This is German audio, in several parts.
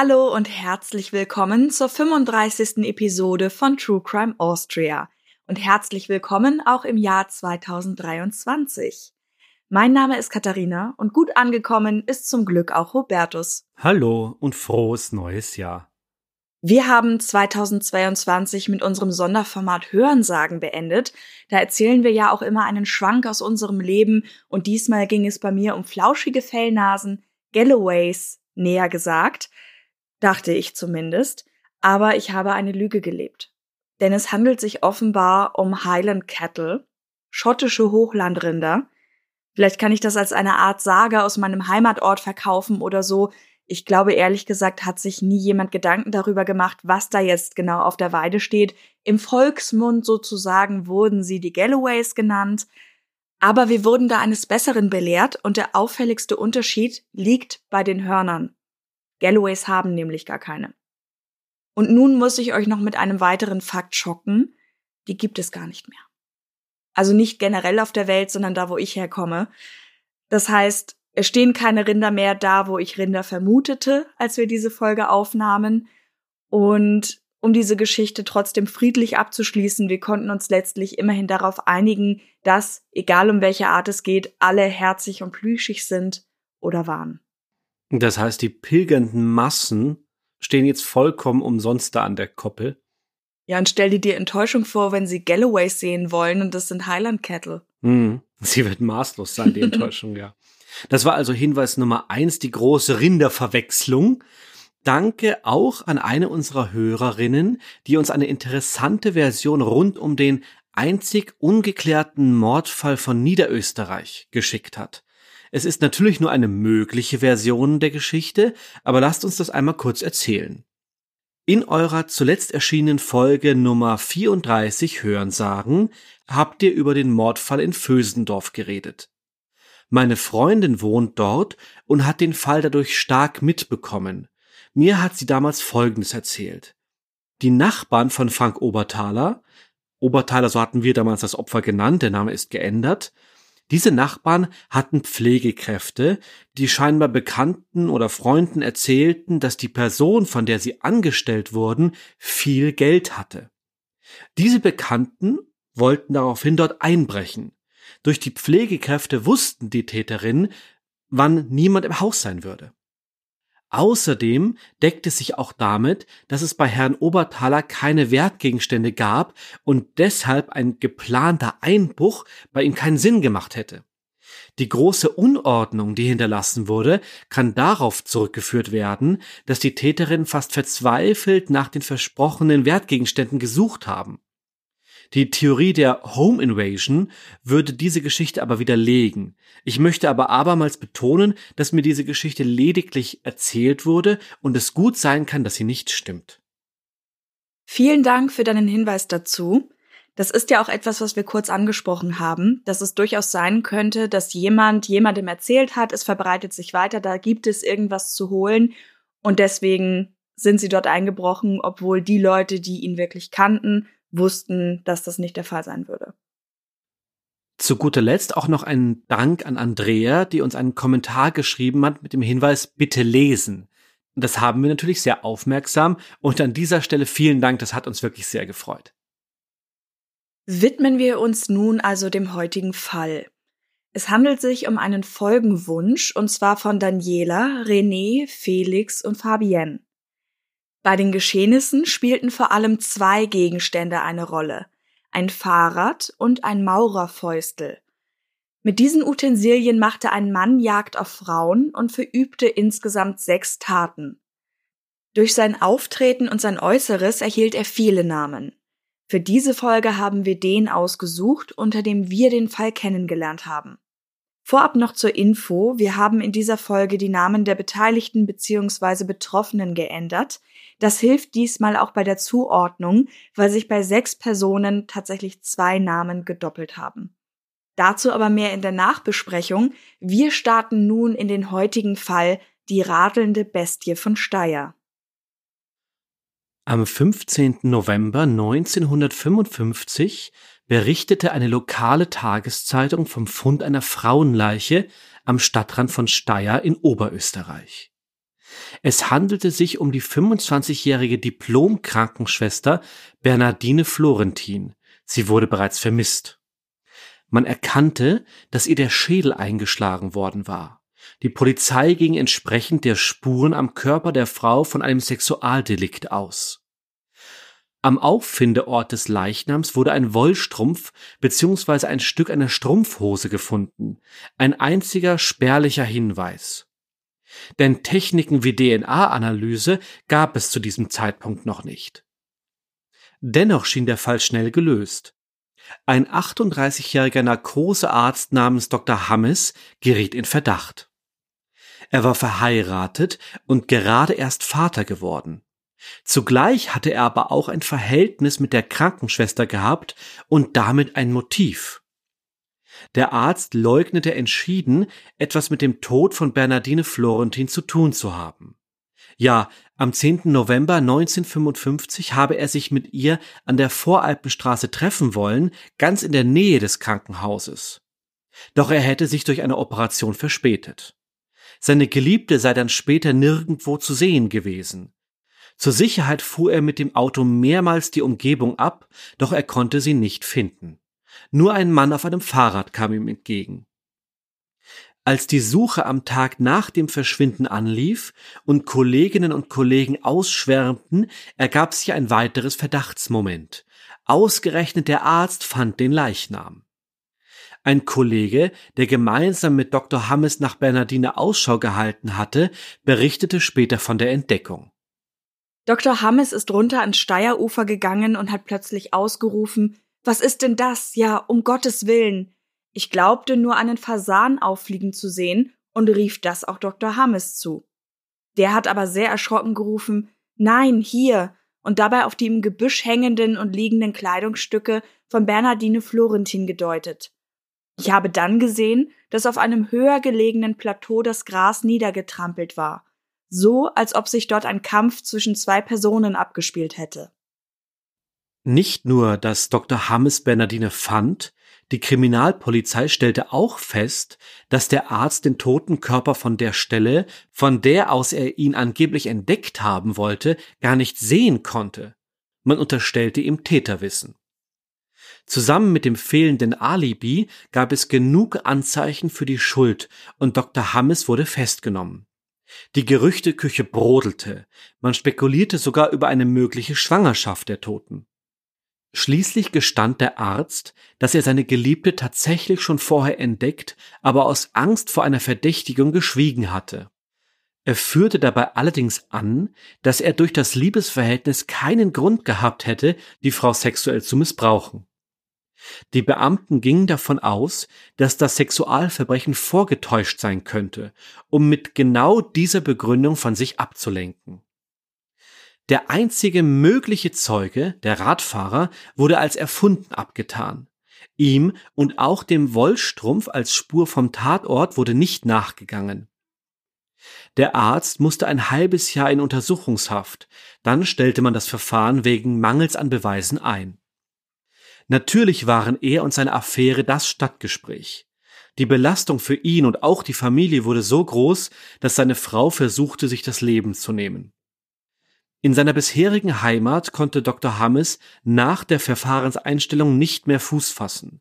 Hallo und herzlich willkommen zur 35. Episode von True Crime Austria und herzlich willkommen auch im Jahr 2023. Mein Name ist Katharina und gut angekommen ist zum Glück auch Robertus. Hallo und frohes neues Jahr. Wir haben 2022 mit unserem Sonderformat Hörensagen beendet. Da erzählen wir ja auch immer einen Schwank aus unserem Leben und diesmal ging es bei mir um flauschige Fellnasen, Galloways, näher gesagt – dachte ich zumindest, aber ich habe eine Lüge gelebt. Denn es handelt sich offenbar um Highland Cattle, schottische Hochlandrinder. Vielleicht kann ich das als eine Art Sage aus meinem Heimatort verkaufen oder so. Ich glaube ehrlich gesagt hat sich nie jemand Gedanken darüber gemacht, was da jetzt genau auf der Weide steht. Im Volksmund sozusagen wurden sie die Galloways genannt. Aber wir wurden da eines Besseren belehrt und der auffälligste Unterschied liegt bei den Hörnern. Galloways haben nämlich gar keine. Und nun muss ich euch noch mit einem weiteren Fakt schocken. Die gibt es gar nicht mehr. Also nicht generell auf der Welt, sondern da, wo ich herkomme. Das heißt, es stehen keine Rinder mehr da, wo ich Rinder vermutete, als wir diese Folge aufnahmen. Und um diese Geschichte trotzdem friedlich abzuschließen, wir konnten uns letztlich immerhin darauf einigen, dass, egal um welche Art es geht, alle herzig und plüschig sind oder waren. Das heißt, die pilgernden Massen stehen jetzt vollkommen umsonst da an der Koppel. Ja, und stell dir die Enttäuschung vor, wenn sie Galloways sehen wollen und das sind Highland Cattle. Hm, sie wird maßlos sein, die Enttäuschung, ja. Das war also Hinweis Nummer eins, die große Rinderverwechslung. Danke auch an eine unserer Hörerinnen, die uns eine interessante Version rund um den einzig ungeklärten Mordfall von Niederösterreich geschickt hat. Es ist natürlich nur eine mögliche Version der Geschichte, aber lasst uns das einmal kurz erzählen. In eurer zuletzt erschienenen Folge Nummer 34 Hörensagen habt ihr über den Mordfall in Vösendorf geredet. Meine Freundin wohnt dort und hat den Fall dadurch stark mitbekommen. Mir hat sie damals Folgendes erzählt. Die Nachbarn von Frank Oberthaler, Oberthaler, so hatten wir damals das Opfer genannt, der Name ist geändert, diese Nachbarn hatten Pflegekräfte, die scheinbar Bekannten oder Freunden erzählten, dass die Person, von der sie angestellt wurden, viel Geld hatte. Diese Bekannten wollten daraufhin dort einbrechen. Durch die Pflegekräfte wussten die Täterinnen, wann niemand im Haus sein würde. Außerdem deckte sich auch damit, dass es bei Herrn Oberthaler keine Wertgegenstände gab und deshalb ein geplanter Einbruch bei ihm keinen Sinn gemacht hätte. Die große Unordnung, die hinterlassen wurde, kann darauf zurückgeführt werden, dass die Täterinnen fast verzweifelt nach den versprochenen Wertgegenständen gesucht haben. Die Theorie der Home Invasion würde diese Geschichte aber widerlegen. Ich möchte aber abermals betonen, dass mir diese Geschichte lediglich erzählt wurde und es gut sein kann, dass sie nicht stimmt. Vielen Dank für deinen Hinweis dazu. Das ist ja auch etwas, was wir kurz angesprochen haben, dass es durchaus sein könnte, dass jemand jemandem erzählt hat, es verbreitet sich weiter, da gibt es irgendwas zu holen und deswegen sind sie dort eingebrochen, obwohl die Leute, die ihn wirklich kannten, wussten, dass das nicht der Fall sein würde. Zu guter Letzt auch noch ein Dank an Andrea, die uns einen Kommentar geschrieben hat mit dem Hinweis, bitte lesen. Das haben wir natürlich sehr aufmerksam und an dieser Stelle vielen Dank, das hat uns wirklich sehr gefreut. Widmen wir uns nun also dem heutigen Fall. Es handelt sich um einen Folgenwunsch und zwar von Daniela, René, Felix und Fabienne. Bei den Geschehnissen spielten vor allem zwei Gegenstände eine Rolle, ein Fahrrad und ein Maurerfäustel. Mit diesen Utensilien machte ein Mann Jagd auf Frauen und verübte insgesamt sechs Taten. Durch sein Auftreten und sein Äußeres erhielt er viele Namen. Für diese Folge haben wir den ausgesucht, unter dem wir den Fall kennengelernt haben. Vorab noch zur Info, wir haben in dieser Folge die Namen der Beteiligten bzw. Betroffenen geändert. Das hilft diesmal auch bei der Zuordnung, weil sich bei sechs Personen tatsächlich zwei Namen gedoppelt haben. Dazu aber mehr in der Nachbesprechung. Wir starten nun in den heutigen Fall die radelnde Bestie von Steyr. Am 15. November 1955 berichtete eine lokale Tageszeitung vom Fund einer Frauenleiche am Stadtrand von Steyr in Oberösterreich. Es handelte sich um die 25-jährige Diplom-Krankenschwester Bernardine Florentin. Sie wurde bereits vermisst. Man erkannte, dass ihr der Schädel eingeschlagen worden war. Die Polizei ging entsprechend der Spuren am Körper der Frau von einem Sexualdelikt aus. Am Auffindeort des Leichnams wurde ein Wollstrumpf bzw. ein Stück einer Strumpfhose gefunden, ein einziger spärlicher Hinweis. Denn Techniken wie DNA-Analyse gab es zu diesem Zeitpunkt noch nicht. Dennoch schien der Fall schnell gelöst. Ein 38-jähriger Narkosearzt namens Dr. Hammes geriet in Verdacht. Er war verheiratet und gerade erst Vater geworden. Zugleich hatte er aber auch ein Verhältnis mit der Krankenschwester gehabt und damit ein Motiv. Der Arzt leugnete entschieden, etwas mit dem Tod von Bernardine Florentin zu tun zu haben. Ja, am 10. November 1955 habe er sich mit ihr an der Voralpenstraße treffen wollen, ganz in der Nähe des Krankenhauses. Doch er hätte sich durch eine Operation verspätet. Seine Geliebte sei dann später nirgendwo zu sehen gewesen. Zur Sicherheit fuhr er mit dem Auto mehrmals die Umgebung ab, doch er konnte sie nicht finden. Nur ein Mann auf einem Fahrrad kam ihm entgegen. Als die Suche am Tag nach dem Verschwinden anlief und Kolleginnen und Kollegen ausschwärmten, ergab sich ein weiteres Verdachtsmoment. Ausgerechnet der Arzt fand den Leichnam. Ein Kollege, der gemeinsam mit Dr. Hammes nach Bernardine Ausschau gehalten hatte, berichtete später von der Entdeckung. Dr. Hammes ist runter ans Steierufer gegangen und hat plötzlich ausgerufen, was ist denn das? Ja, um Gottes Willen. Ich glaubte nur einen Fasan auffliegen zu sehen und rief das auch Dr. Hammes zu. Der hat aber sehr erschrocken gerufen, nein, hier, und dabei auf die im Gebüsch hängenden und liegenden Kleidungsstücke von Bernardine Florentin gedeutet. Ich habe dann gesehen, dass auf einem höher gelegenen Plateau das Gras niedergetrampelt war so als ob sich dort ein Kampf zwischen zwei Personen abgespielt hätte. Nicht nur, dass Dr. Hammes Bernardine fand, die Kriminalpolizei stellte auch fest, dass der Arzt den toten Körper von der Stelle, von der aus er ihn angeblich entdeckt haben wollte, gar nicht sehen konnte. Man unterstellte ihm Täterwissen. Zusammen mit dem fehlenden Alibi gab es genug Anzeichen für die Schuld und Dr. Hammes wurde festgenommen. Die Gerüchteküche brodelte, man spekulierte sogar über eine mögliche Schwangerschaft der Toten. Schließlich gestand der Arzt, dass er seine Geliebte tatsächlich schon vorher entdeckt, aber aus Angst vor einer Verdächtigung geschwiegen hatte. Er führte dabei allerdings an, dass er durch das Liebesverhältnis keinen Grund gehabt hätte, die Frau sexuell zu missbrauchen. Die Beamten gingen davon aus, dass das Sexualverbrechen vorgetäuscht sein könnte, um mit genau dieser Begründung von sich abzulenken. Der einzige mögliche Zeuge, der Radfahrer, wurde als erfunden abgetan. Ihm und auch dem Wollstrumpf als Spur vom Tatort wurde nicht nachgegangen. Der Arzt musste ein halbes Jahr in Untersuchungshaft, dann stellte man das Verfahren wegen Mangels an Beweisen ein. Natürlich waren er und seine Affäre das Stadtgespräch. Die Belastung für ihn und auch die Familie wurde so groß, dass seine Frau versuchte, sich das Leben zu nehmen. In seiner bisherigen Heimat konnte Dr. Hammes nach der Verfahrenseinstellung nicht mehr Fuß fassen.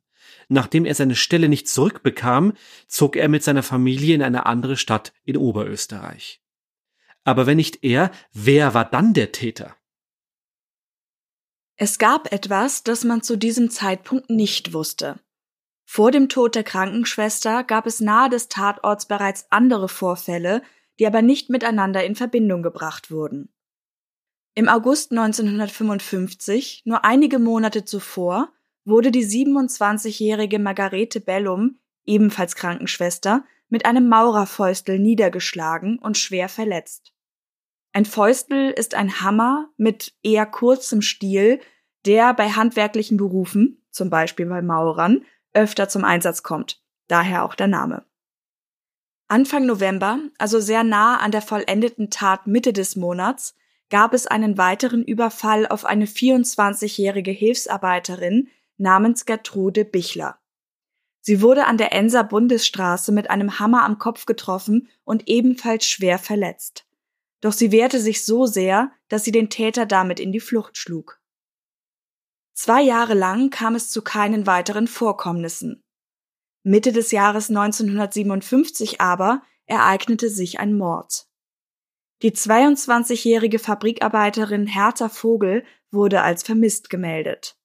Nachdem er seine Stelle nicht zurückbekam, zog er mit seiner Familie in eine andere Stadt in Oberösterreich. Aber wenn nicht er, wer war dann der Täter? Es gab etwas, das man zu diesem Zeitpunkt nicht wusste. Vor dem Tod der Krankenschwester gab es nahe des Tatorts bereits andere Vorfälle, die aber nicht miteinander in Verbindung gebracht wurden. Im August 1955, nur einige Monate zuvor, wurde die 27-jährige Margarete Bellum ebenfalls Krankenschwester, mit einem Maurerfäustel niedergeschlagen und schwer verletzt. Ein Fäustel ist ein Hammer mit eher kurzem Stiel, der bei handwerklichen Berufen, zum Beispiel bei Maurern, öfter zum Einsatz kommt. Daher auch der Name. Anfang November, also sehr nah an der vollendeten Tat Mitte des Monats, gab es einen weiteren Überfall auf eine 24-jährige Hilfsarbeiterin namens Gertrude Bichler. Sie wurde an der Enser Bundesstraße mit einem Hammer am Kopf getroffen und ebenfalls schwer verletzt. Doch sie wehrte sich so sehr, dass sie den Täter damit in die Flucht schlug. Zwei Jahre lang kam es zu keinen weiteren Vorkommnissen. Mitte des Jahres 1957 aber ereignete sich ein Mord. Die 22-jährige Fabrikarbeiterin Hertha Vogel wurde als vermisst gemeldet.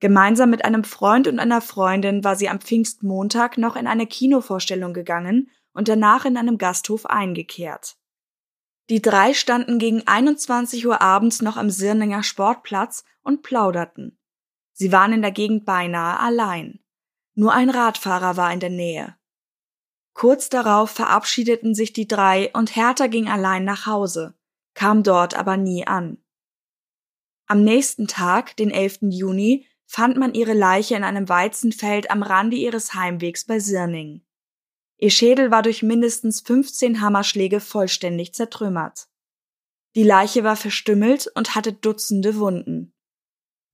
Gemeinsam mit einem Freund und einer Freundin war sie am Pfingstmontag noch in eine Kinovorstellung gegangen und danach in einem Gasthof eingekehrt. Die drei standen gegen 21 Uhr abends noch am Sirninger Sportplatz und plauderten. Sie waren in der Gegend beinahe allein. Nur ein Radfahrer war in der Nähe. Kurz darauf verabschiedeten sich die drei und Hertha ging allein nach Hause, kam dort aber nie an. Am nächsten Tag, den 11. Juni, fand man ihre Leiche in einem Weizenfeld am Rande ihres Heimwegs bei Sirning. Ihr Schädel war durch mindestens 15 Hammerschläge vollständig zertrümmert. Die Leiche war verstümmelt und hatte Dutzende Wunden.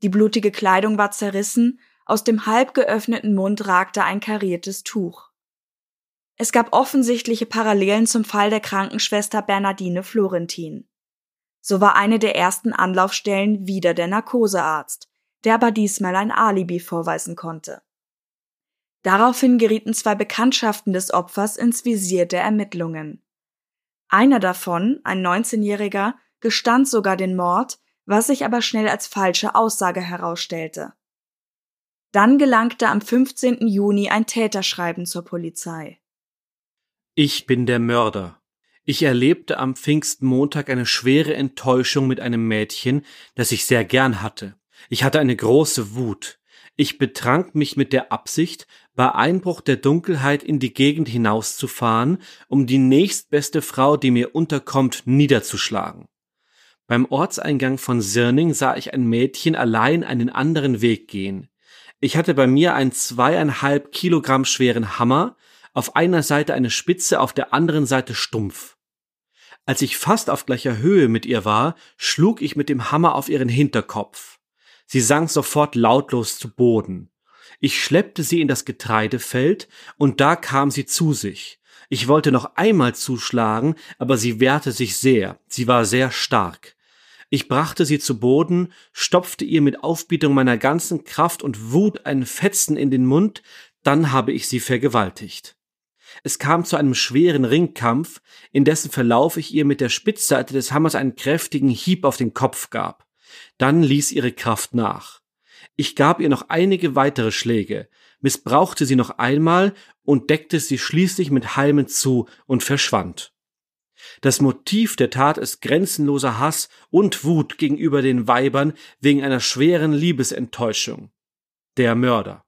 Die blutige Kleidung war zerrissen, aus dem halb geöffneten Mund ragte ein kariertes Tuch. Es gab offensichtliche Parallelen zum Fall der Krankenschwester Bernardine Florentin. So war eine der ersten Anlaufstellen wieder der Narkosearzt, der aber diesmal ein Alibi vorweisen konnte. Daraufhin gerieten zwei Bekanntschaften des Opfers ins Visier der Ermittlungen. Einer davon, ein 19-Jähriger, gestand sogar den Mord, was sich aber schnell als falsche Aussage herausstellte. Dann gelangte am 15. Juni ein Täterschreiben zur Polizei. Ich bin der Mörder. Ich erlebte am Pfingstmontag eine schwere Enttäuschung mit einem Mädchen, das ich sehr gern hatte. Ich hatte eine große Wut. Ich betrank mich mit der Absicht, bei Einbruch der Dunkelheit in die Gegend hinauszufahren, um die nächstbeste Frau, die mir unterkommt, niederzuschlagen. Beim Ortseingang von Sirning sah ich ein Mädchen allein einen anderen Weg gehen. Ich hatte bei mir einen zweieinhalb Kilogramm schweren Hammer, auf einer Seite eine Spitze, auf der anderen Seite stumpf. Als ich fast auf gleicher Höhe mit ihr war, schlug ich mit dem Hammer auf ihren Hinterkopf. Sie sank sofort lautlos zu Boden. Ich schleppte sie in das Getreidefeld, und da kam sie zu sich. Ich wollte noch einmal zuschlagen, aber sie wehrte sich sehr, sie war sehr stark. Ich brachte sie zu Boden, stopfte ihr mit Aufbietung meiner ganzen Kraft und Wut einen Fetzen in den Mund, dann habe ich sie vergewaltigt. Es kam zu einem schweren Ringkampf, in dessen Verlauf ich ihr mit der Spitzseite des Hammers einen kräftigen Hieb auf den Kopf gab. Dann ließ ihre Kraft nach. Ich gab ihr noch einige weitere Schläge, missbrauchte sie noch einmal und deckte sie schließlich mit Halmen zu und verschwand. Das Motiv der Tat ist grenzenloser Hass und Wut gegenüber den Weibern wegen einer schweren Liebesenttäuschung. Der Mörder.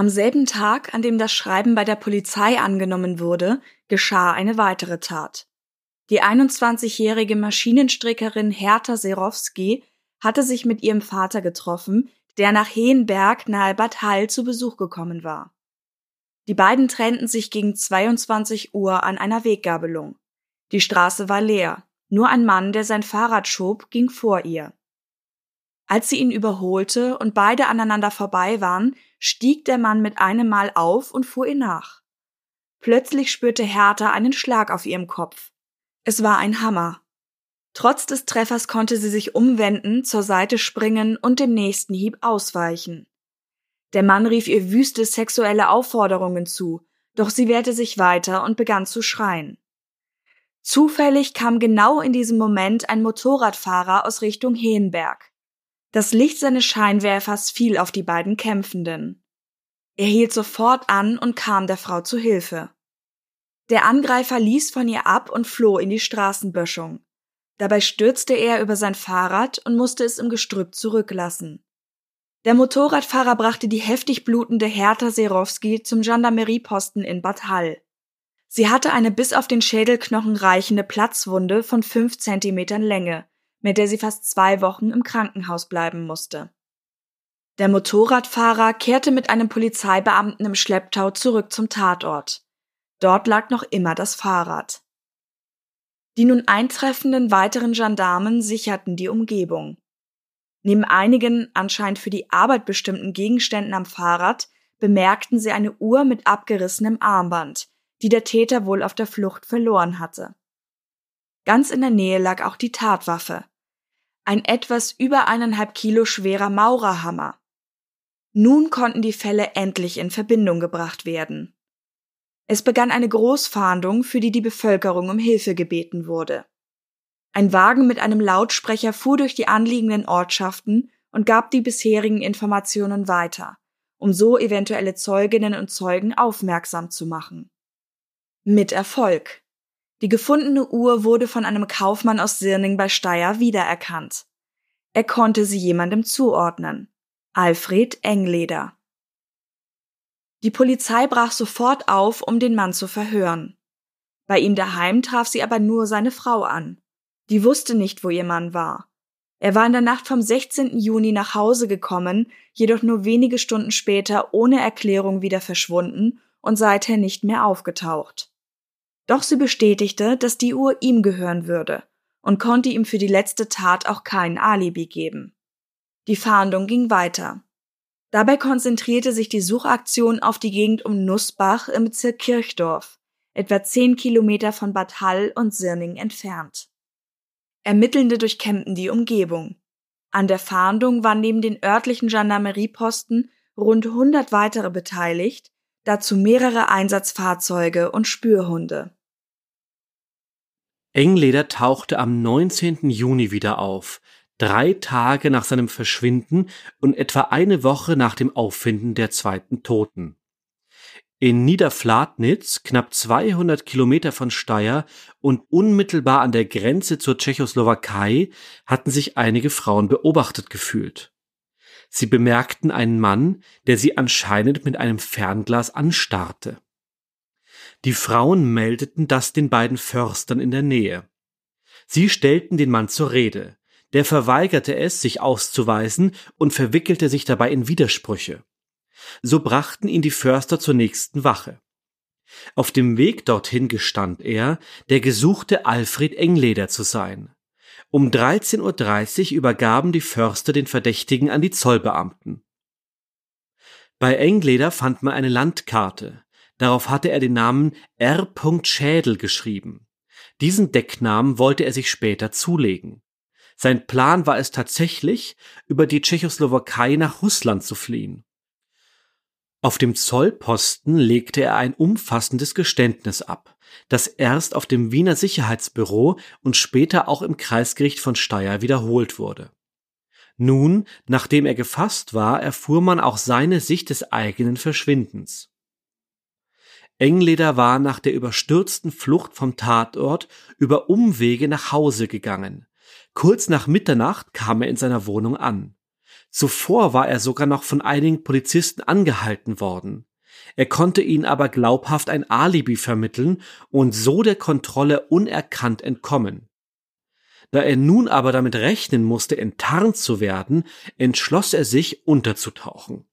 Am selben Tag, an dem das Schreiben bei der Polizei angenommen wurde, geschah eine weitere Tat. Die 21-jährige Maschinenstrickerin Hertha Serowski hatte sich mit ihrem Vater getroffen, der nach Heenberg nahe Bad Hall zu Besuch gekommen war. Die beiden trennten sich gegen 22 Uhr an einer Weggabelung. Die Straße war leer. Nur ein Mann, der sein Fahrrad schob, ging vor ihr. Als sie ihn überholte und beide aneinander vorbei waren, stieg der Mann mit einem Mal auf und fuhr ihr nach. Plötzlich spürte Hertha einen Schlag auf ihrem Kopf. Es war ein Hammer. Trotz des Treffers konnte sie sich umwenden, zur Seite springen und dem nächsten Hieb ausweichen. Der Mann rief ihr wüste sexuelle Aufforderungen zu, doch sie wehrte sich weiter und begann zu schreien. Zufällig kam genau in diesem Moment ein Motorradfahrer aus Richtung Heenberg. Das Licht seines Scheinwerfers fiel auf die beiden Kämpfenden. Er hielt sofort an und kam der Frau zu Hilfe. Der Angreifer ließ von ihr ab und floh in die Straßenböschung. Dabei stürzte er über sein Fahrrad und musste es im Gestrüpp zurücklassen. Der Motorradfahrer brachte die heftig blutende Hertha Serowski zum Gendarmerieposten in Bad Hall. Sie hatte eine bis auf den Schädelknochen reichende Platzwunde von fünf Zentimetern Länge, mit der sie fast zwei Wochen im Krankenhaus bleiben musste. Der Motorradfahrer kehrte mit einem Polizeibeamten im Schlepptau zurück zum Tatort. Dort lag noch immer das Fahrrad. Die nun eintreffenden weiteren Gendarmen sicherten die Umgebung. Neben einigen anscheinend für die Arbeit bestimmten Gegenständen am Fahrrad bemerkten sie eine Uhr mit abgerissenem Armband, die der Täter wohl auf der Flucht verloren hatte. Ganz in der Nähe lag auch die Tatwaffe. Ein etwas über eineinhalb Kilo schwerer Maurerhammer. Nun konnten die Fälle endlich in Verbindung gebracht werden. Es begann eine Großfahndung, für die die Bevölkerung um Hilfe gebeten wurde. Ein Wagen mit einem Lautsprecher fuhr durch die anliegenden Ortschaften und gab die bisherigen Informationen weiter, um so eventuelle Zeuginnen und Zeugen aufmerksam zu machen. Mit Erfolg. Die gefundene Uhr wurde von einem Kaufmann aus Sirning bei Steyr wiedererkannt. Er konnte sie jemandem zuordnen. Alfred Engleder. Die Polizei brach sofort auf, um den Mann zu verhören. Bei ihm daheim traf sie aber nur seine Frau an. Die wusste nicht, wo ihr Mann war. Er war in der Nacht vom 16. Juni nach Hause gekommen, jedoch nur wenige Stunden später ohne Erklärung wieder verschwunden und seither nicht mehr aufgetaucht. Doch sie bestätigte, dass die Uhr ihm gehören würde und konnte ihm für die letzte Tat auch kein Alibi geben. Die Fahndung ging weiter. Dabei konzentrierte sich die Suchaktion auf die Gegend um Nussbach im Bezirk Kirchdorf, etwa zehn Kilometer von Bad Hall und Sirning entfernt. Ermittelnde durchkämmten die Umgebung. An der Fahndung waren neben den örtlichen Gendarmerieposten rund 100 weitere beteiligt, dazu mehrere Einsatzfahrzeuge und Spürhunde. Engleder tauchte am 19. Juni wieder auf, drei Tage nach seinem Verschwinden und etwa eine Woche nach dem Auffinden der zweiten Toten. In Niederflatnitz, knapp 200 Kilometer von Steyr und unmittelbar an der Grenze zur Tschechoslowakei, hatten sich einige Frauen beobachtet gefühlt. Sie bemerkten einen Mann, der sie anscheinend mit einem Fernglas anstarrte. Die Frauen meldeten das den beiden Förstern in der Nähe. Sie stellten den Mann zur Rede. Der verweigerte es, sich auszuweisen und verwickelte sich dabei in Widersprüche. So brachten ihn die Förster zur nächsten Wache. Auf dem Weg dorthin gestand er, der gesuchte Alfred Engleder zu sein. Um 13.30 Uhr übergaben die Förster den Verdächtigen an die Zollbeamten. Bei Engleder fand man eine Landkarte. Darauf hatte er den Namen R. Schädel geschrieben. Diesen Decknamen wollte er sich später zulegen. Sein Plan war es tatsächlich, über die Tschechoslowakei nach Russland zu fliehen. Auf dem Zollposten legte er ein umfassendes Geständnis ab, das erst auf dem Wiener Sicherheitsbüro und später auch im Kreisgericht von Steyr wiederholt wurde. Nun, nachdem er gefasst war, erfuhr man auch seine Sicht des eigenen Verschwindens. Engleder war nach der überstürzten Flucht vom Tatort über Umwege nach Hause gegangen. Kurz nach Mitternacht kam er in seiner Wohnung an. Zuvor war er sogar noch von einigen Polizisten angehalten worden. Er konnte ihnen aber glaubhaft ein Alibi vermitteln und so der Kontrolle unerkannt entkommen. Da er nun aber damit rechnen musste, enttarnt zu werden, entschloss er sich, unterzutauchen.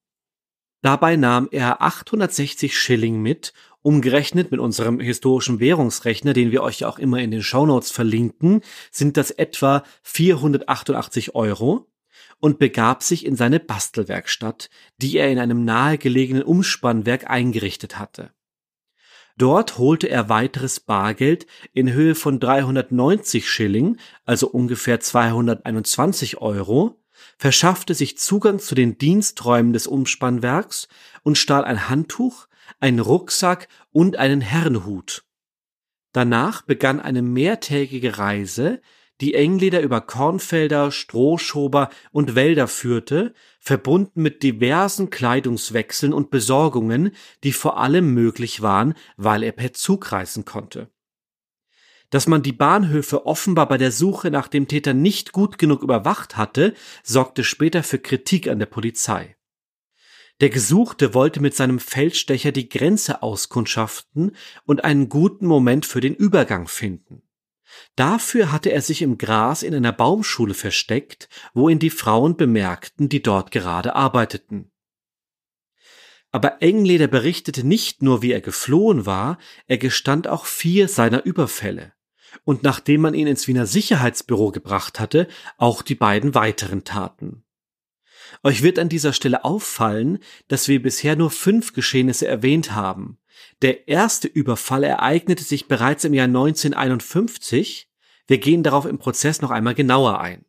Dabei nahm er 860 Schilling mit Umgerechnet mit unserem historischen Währungsrechner, den wir euch ja auch immer in den Shownotes verlinken, sind das etwa 488 Euro und begab sich in seine Bastelwerkstatt, die er in einem nahegelegenen Umspannwerk eingerichtet hatte. Dort holte er weiteres Bargeld in Höhe von 390 Schilling, also ungefähr 221 Euro, verschaffte sich Zugang zu den Diensträumen des Umspannwerks und stahl ein Handtuch, einen Rucksack und einen Herrenhut. Danach begann eine mehrtägige Reise, die Engleder über Kornfelder, Strohschober und Wälder führte, verbunden mit diversen Kleidungswechseln und Besorgungen, die vor allem möglich waren, weil er per Zug reisen konnte. Dass man die Bahnhöfe offenbar bei der Suche nach dem Täter nicht gut genug überwacht hatte, sorgte später für Kritik an der Polizei. Der Gesuchte wollte mit seinem Feldstecher die Grenze auskundschaften und einen guten Moment für den Übergang finden. Dafür hatte er sich im Gras in einer Baumschule versteckt, wo ihn die Frauen bemerkten, die dort gerade arbeiteten. Aber Engleder berichtete nicht nur, wie er geflohen war, er gestand auch vier seiner Überfälle. Und nachdem man ihn ins Wiener Sicherheitsbüro gebracht hatte, auch die beiden weiteren Taten. Euch wird an dieser Stelle auffallen, dass wir bisher nur fünf Geschehnisse erwähnt haben. Der erste Überfall ereignete sich bereits im Jahr 1951. Wir gehen darauf im Prozess noch einmal genauer ein.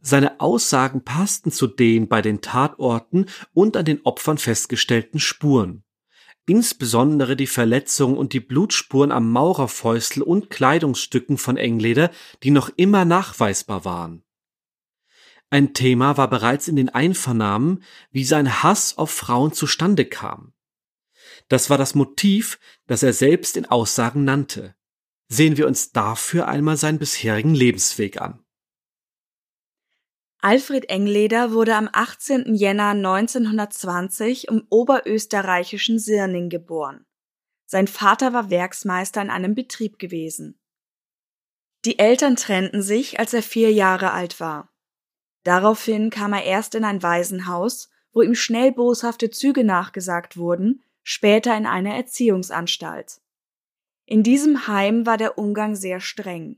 Seine Aussagen passten zu den bei den Tatorten und an den Opfern festgestellten Spuren. Insbesondere die Verletzungen und die Blutspuren am Maurerfäustel und Kleidungsstücken von Engleder, die noch immer nachweisbar waren. Ein Thema war bereits in den Einvernahmen, wie sein Hass auf Frauen zustande kam. Das war das Motiv, das er selbst in Aussagen nannte. Sehen wir uns dafür einmal seinen bisherigen Lebensweg an. Alfred Engleder wurde am 18. Jänner 1920 im oberösterreichischen Sirning geboren. Sein Vater war Werksmeister in einem Betrieb gewesen. Die Eltern trennten sich, als er vier Jahre alt war. Daraufhin kam er erst in ein Waisenhaus, wo ihm schnell boshafte Züge nachgesagt wurden, später in eine Erziehungsanstalt. In diesem Heim war der Umgang sehr streng.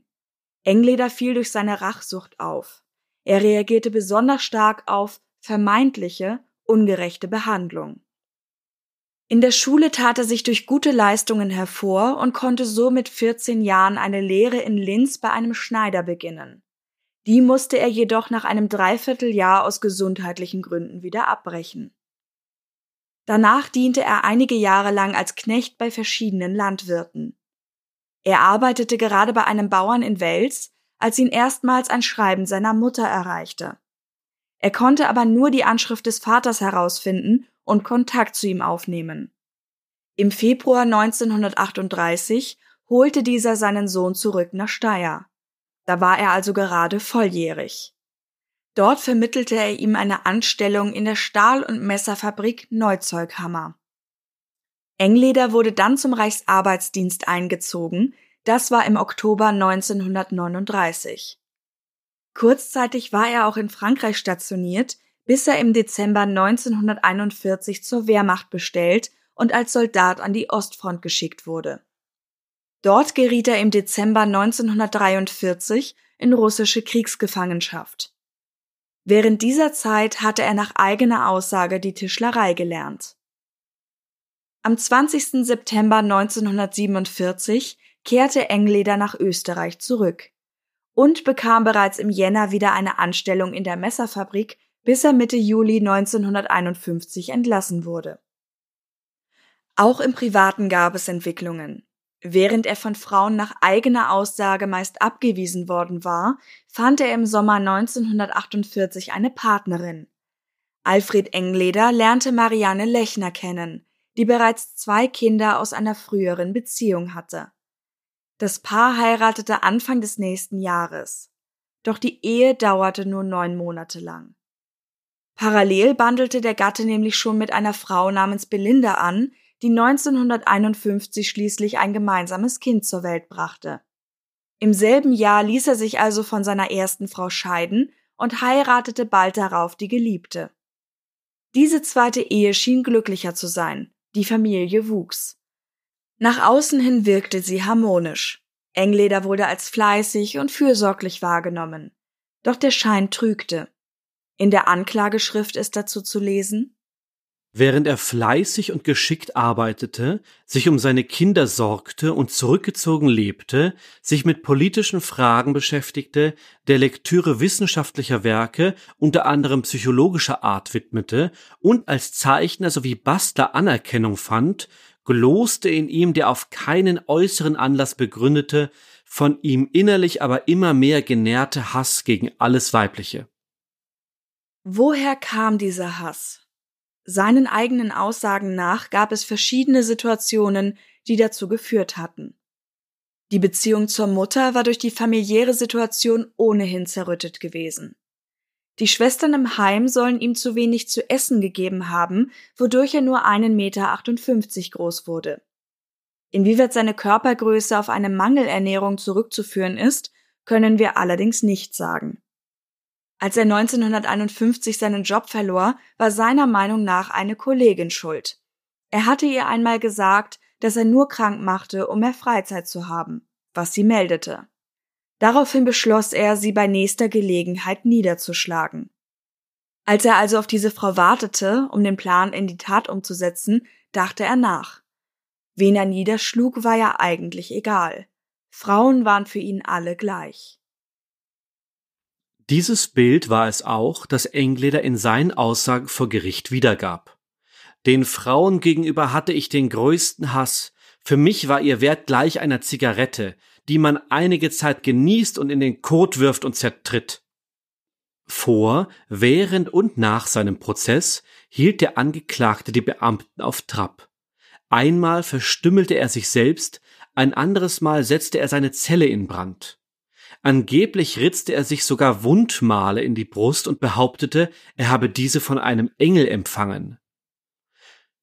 Engleder fiel durch seine Rachsucht auf. Er reagierte besonders stark auf vermeintliche, ungerechte Behandlung. In der Schule tat er sich durch gute Leistungen hervor und konnte so mit 14 Jahren eine Lehre in Linz bei einem Schneider beginnen. Die musste er jedoch nach einem Dreivierteljahr aus gesundheitlichen Gründen wieder abbrechen. Danach diente er einige Jahre lang als Knecht bei verschiedenen Landwirten. Er arbeitete gerade bei einem Bauern in Wels, als ihn erstmals ein Schreiben seiner Mutter erreichte. Er konnte aber nur die Anschrift des Vaters herausfinden und Kontakt zu ihm aufnehmen. Im Februar 1938 holte dieser seinen Sohn zurück nach Steyr. Da war er also gerade volljährig. Dort vermittelte er ihm eine Anstellung in der Stahl- und Messerfabrik Neuzeughammer. Engleder wurde dann zum Reichsarbeitsdienst eingezogen, das war im Oktober 1939. Kurzzeitig war er auch in Frankreich stationiert, bis er im Dezember 1941 zur Wehrmacht bestellt und als Soldat an die Ostfront geschickt wurde. Dort geriet er im Dezember 1943 in russische Kriegsgefangenschaft. Während dieser Zeit hatte er nach eigener Aussage die Tischlerei gelernt. Am 20. September 1947 kehrte Engleder nach Österreich zurück und bekam bereits im Jänner wieder eine Anstellung in der Messerfabrik, bis er Mitte Juli 1951 entlassen wurde. Auch im Privaten gab es Entwicklungen. Während er von Frauen nach eigener Aussage meist abgewiesen worden war, fand er im Sommer 1948 eine Partnerin. Alfred Engleder lernte Marianne Lechner kennen, die bereits zwei Kinder aus einer früheren Beziehung hatte. Das Paar heiratete Anfang des nächsten Jahres. Doch die Ehe dauerte nur neun Monate lang. Parallel bandelte der Gatte nämlich schon mit einer Frau namens Belinda an, die 1951 schließlich ein gemeinsames Kind zur Welt brachte. Im selben Jahr ließ er sich also von seiner ersten Frau scheiden und heiratete bald darauf die Geliebte. Diese zweite Ehe schien glücklicher zu sein, die Familie wuchs. Nach außen hin wirkte sie harmonisch. Engleder wurde als fleißig und fürsorglich wahrgenommen. Doch der Schein trügte. In der Anklageschrift ist dazu zu lesen Während er fleißig und geschickt arbeitete, sich um seine Kinder sorgte und zurückgezogen lebte, sich mit politischen Fragen beschäftigte, der Lektüre wissenschaftlicher Werke, unter anderem psychologischer Art widmete und als Zeichner sowie Bastler Anerkennung fand, gloste in ihm der auf keinen äußeren Anlass begründete, von ihm innerlich aber immer mehr genährte Hass gegen alles Weibliche. Woher kam dieser Hass? Seinen eigenen Aussagen nach gab es verschiedene Situationen, die dazu geführt hatten. Die Beziehung zur Mutter war durch die familiäre Situation ohnehin zerrüttet gewesen. Die Schwestern im Heim sollen ihm zu wenig zu essen gegeben haben, wodurch er nur einen Meter 58 groß wurde. Inwieweit seine Körpergröße auf eine Mangelernährung zurückzuführen ist, können wir allerdings nicht sagen. Als er 1951 seinen Job verlor, war seiner Meinung nach eine Kollegin schuld. Er hatte ihr einmal gesagt, dass er nur krank machte, um mehr Freizeit zu haben, was sie meldete. Daraufhin beschloss er, sie bei nächster Gelegenheit niederzuschlagen. Als er also auf diese Frau wartete, um den Plan in die Tat umzusetzen, dachte er nach. Wen er niederschlug, war ja eigentlich egal. Frauen waren für ihn alle gleich. Dieses Bild war es auch, das Engleder in seinen Aussagen vor Gericht wiedergab. Den Frauen gegenüber hatte ich den größten Hass. Für mich war ihr Wert gleich einer Zigarette, die man einige Zeit genießt und in den Kot wirft und zertritt. Vor, während und nach seinem Prozess hielt der Angeklagte die Beamten auf Trab. Einmal verstümmelte er sich selbst, ein anderes Mal setzte er seine Zelle in Brand. Angeblich ritzte er sich sogar Wundmale in die Brust und behauptete, er habe diese von einem Engel empfangen.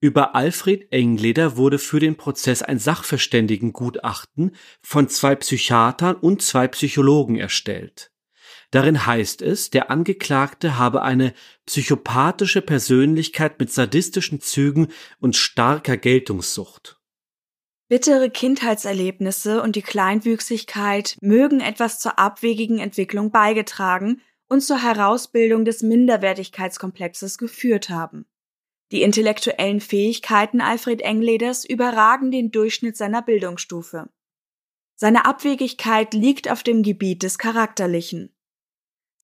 Über Alfred Engleder wurde für den Prozess ein Sachverständigengutachten von zwei Psychiatern und zwei Psychologen erstellt. Darin heißt es, der Angeklagte habe eine psychopathische Persönlichkeit mit sadistischen Zügen und starker Geltungssucht. Bittere Kindheitserlebnisse und die Kleinwüchsigkeit mögen etwas zur abwegigen Entwicklung beigetragen und zur Herausbildung des Minderwertigkeitskomplexes geführt haben. Die intellektuellen Fähigkeiten Alfred Engleders überragen den Durchschnitt seiner Bildungsstufe. Seine Abwegigkeit liegt auf dem Gebiet des Charakterlichen.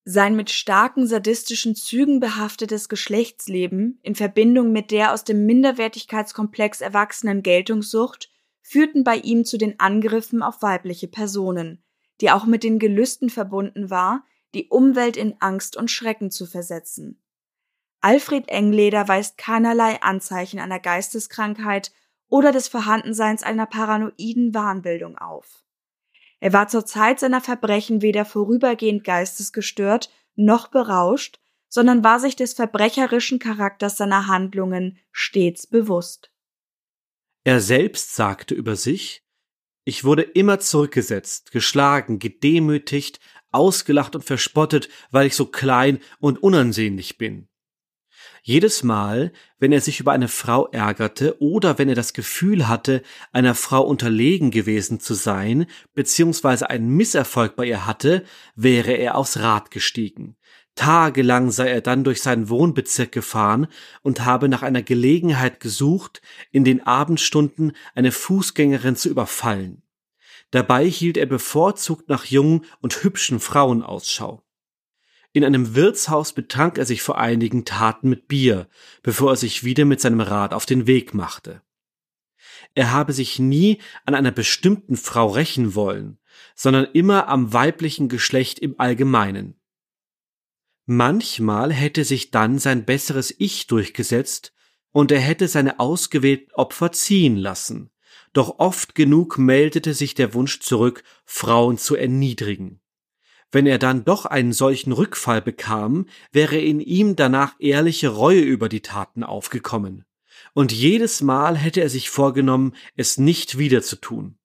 Sein mit starken sadistischen Zügen behaftetes Geschlechtsleben in Verbindung mit der aus dem Minderwertigkeitskomplex erwachsenen Geltungssucht führten bei ihm zu den Angriffen auf weibliche Personen, die auch mit den Gelüsten verbunden war, die Umwelt in Angst und Schrecken zu versetzen. Alfred Engleder weist keinerlei Anzeichen einer Geisteskrankheit oder des Vorhandenseins einer paranoiden Wahnbildung auf. Er war zur Zeit seiner Verbrechen weder vorübergehend geistesgestört noch berauscht, sondern war sich des verbrecherischen Charakters seiner Handlungen stets bewusst. Er selbst sagte über sich, ich wurde immer zurückgesetzt, geschlagen, gedemütigt, ausgelacht und verspottet, weil ich so klein und unansehnlich bin. Jedes Mal, wenn er sich über eine Frau ärgerte oder wenn er das Gefühl hatte, einer Frau unterlegen gewesen zu sein, beziehungsweise einen Misserfolg bei ihr hatte, wäre er aufs Rad gestiegen. Tagelang sei er dann durch seinen Wohnbezirk gefahren und habe nach einer Gelegenheit gesucht, in den Abendstunden eine Fußgängerin zu überfallen. Dabei hielt er bevorzugt nach jungen und hübschen Frauen Ausschau. In einem Wirtshaus betrank er sich vor einigen Taten mit Bier, bevor er sich wieder mit seinem Rad auf den Weg machte. Er habe sich nie an einer bestimmten Frau rächen wollen, sondern immer am weiblichen Geschlecht im Allgemeinen. Manchmal hätte sich dann sein besseres Ich durchgesetzt und er hätte seine ausgewählten Opfer ziehen lassen, doch oft genug meldete sich der Wunsch zurück, Frauen zu erniedrigen. Wenn er dann doch einen solchen Rückfall bekam, wäre in ihm danach ehrliche Reue über die Taten aufgekommen. Und jedes Mal hätte er sich vorgenommen, es nicht wieder zu tun.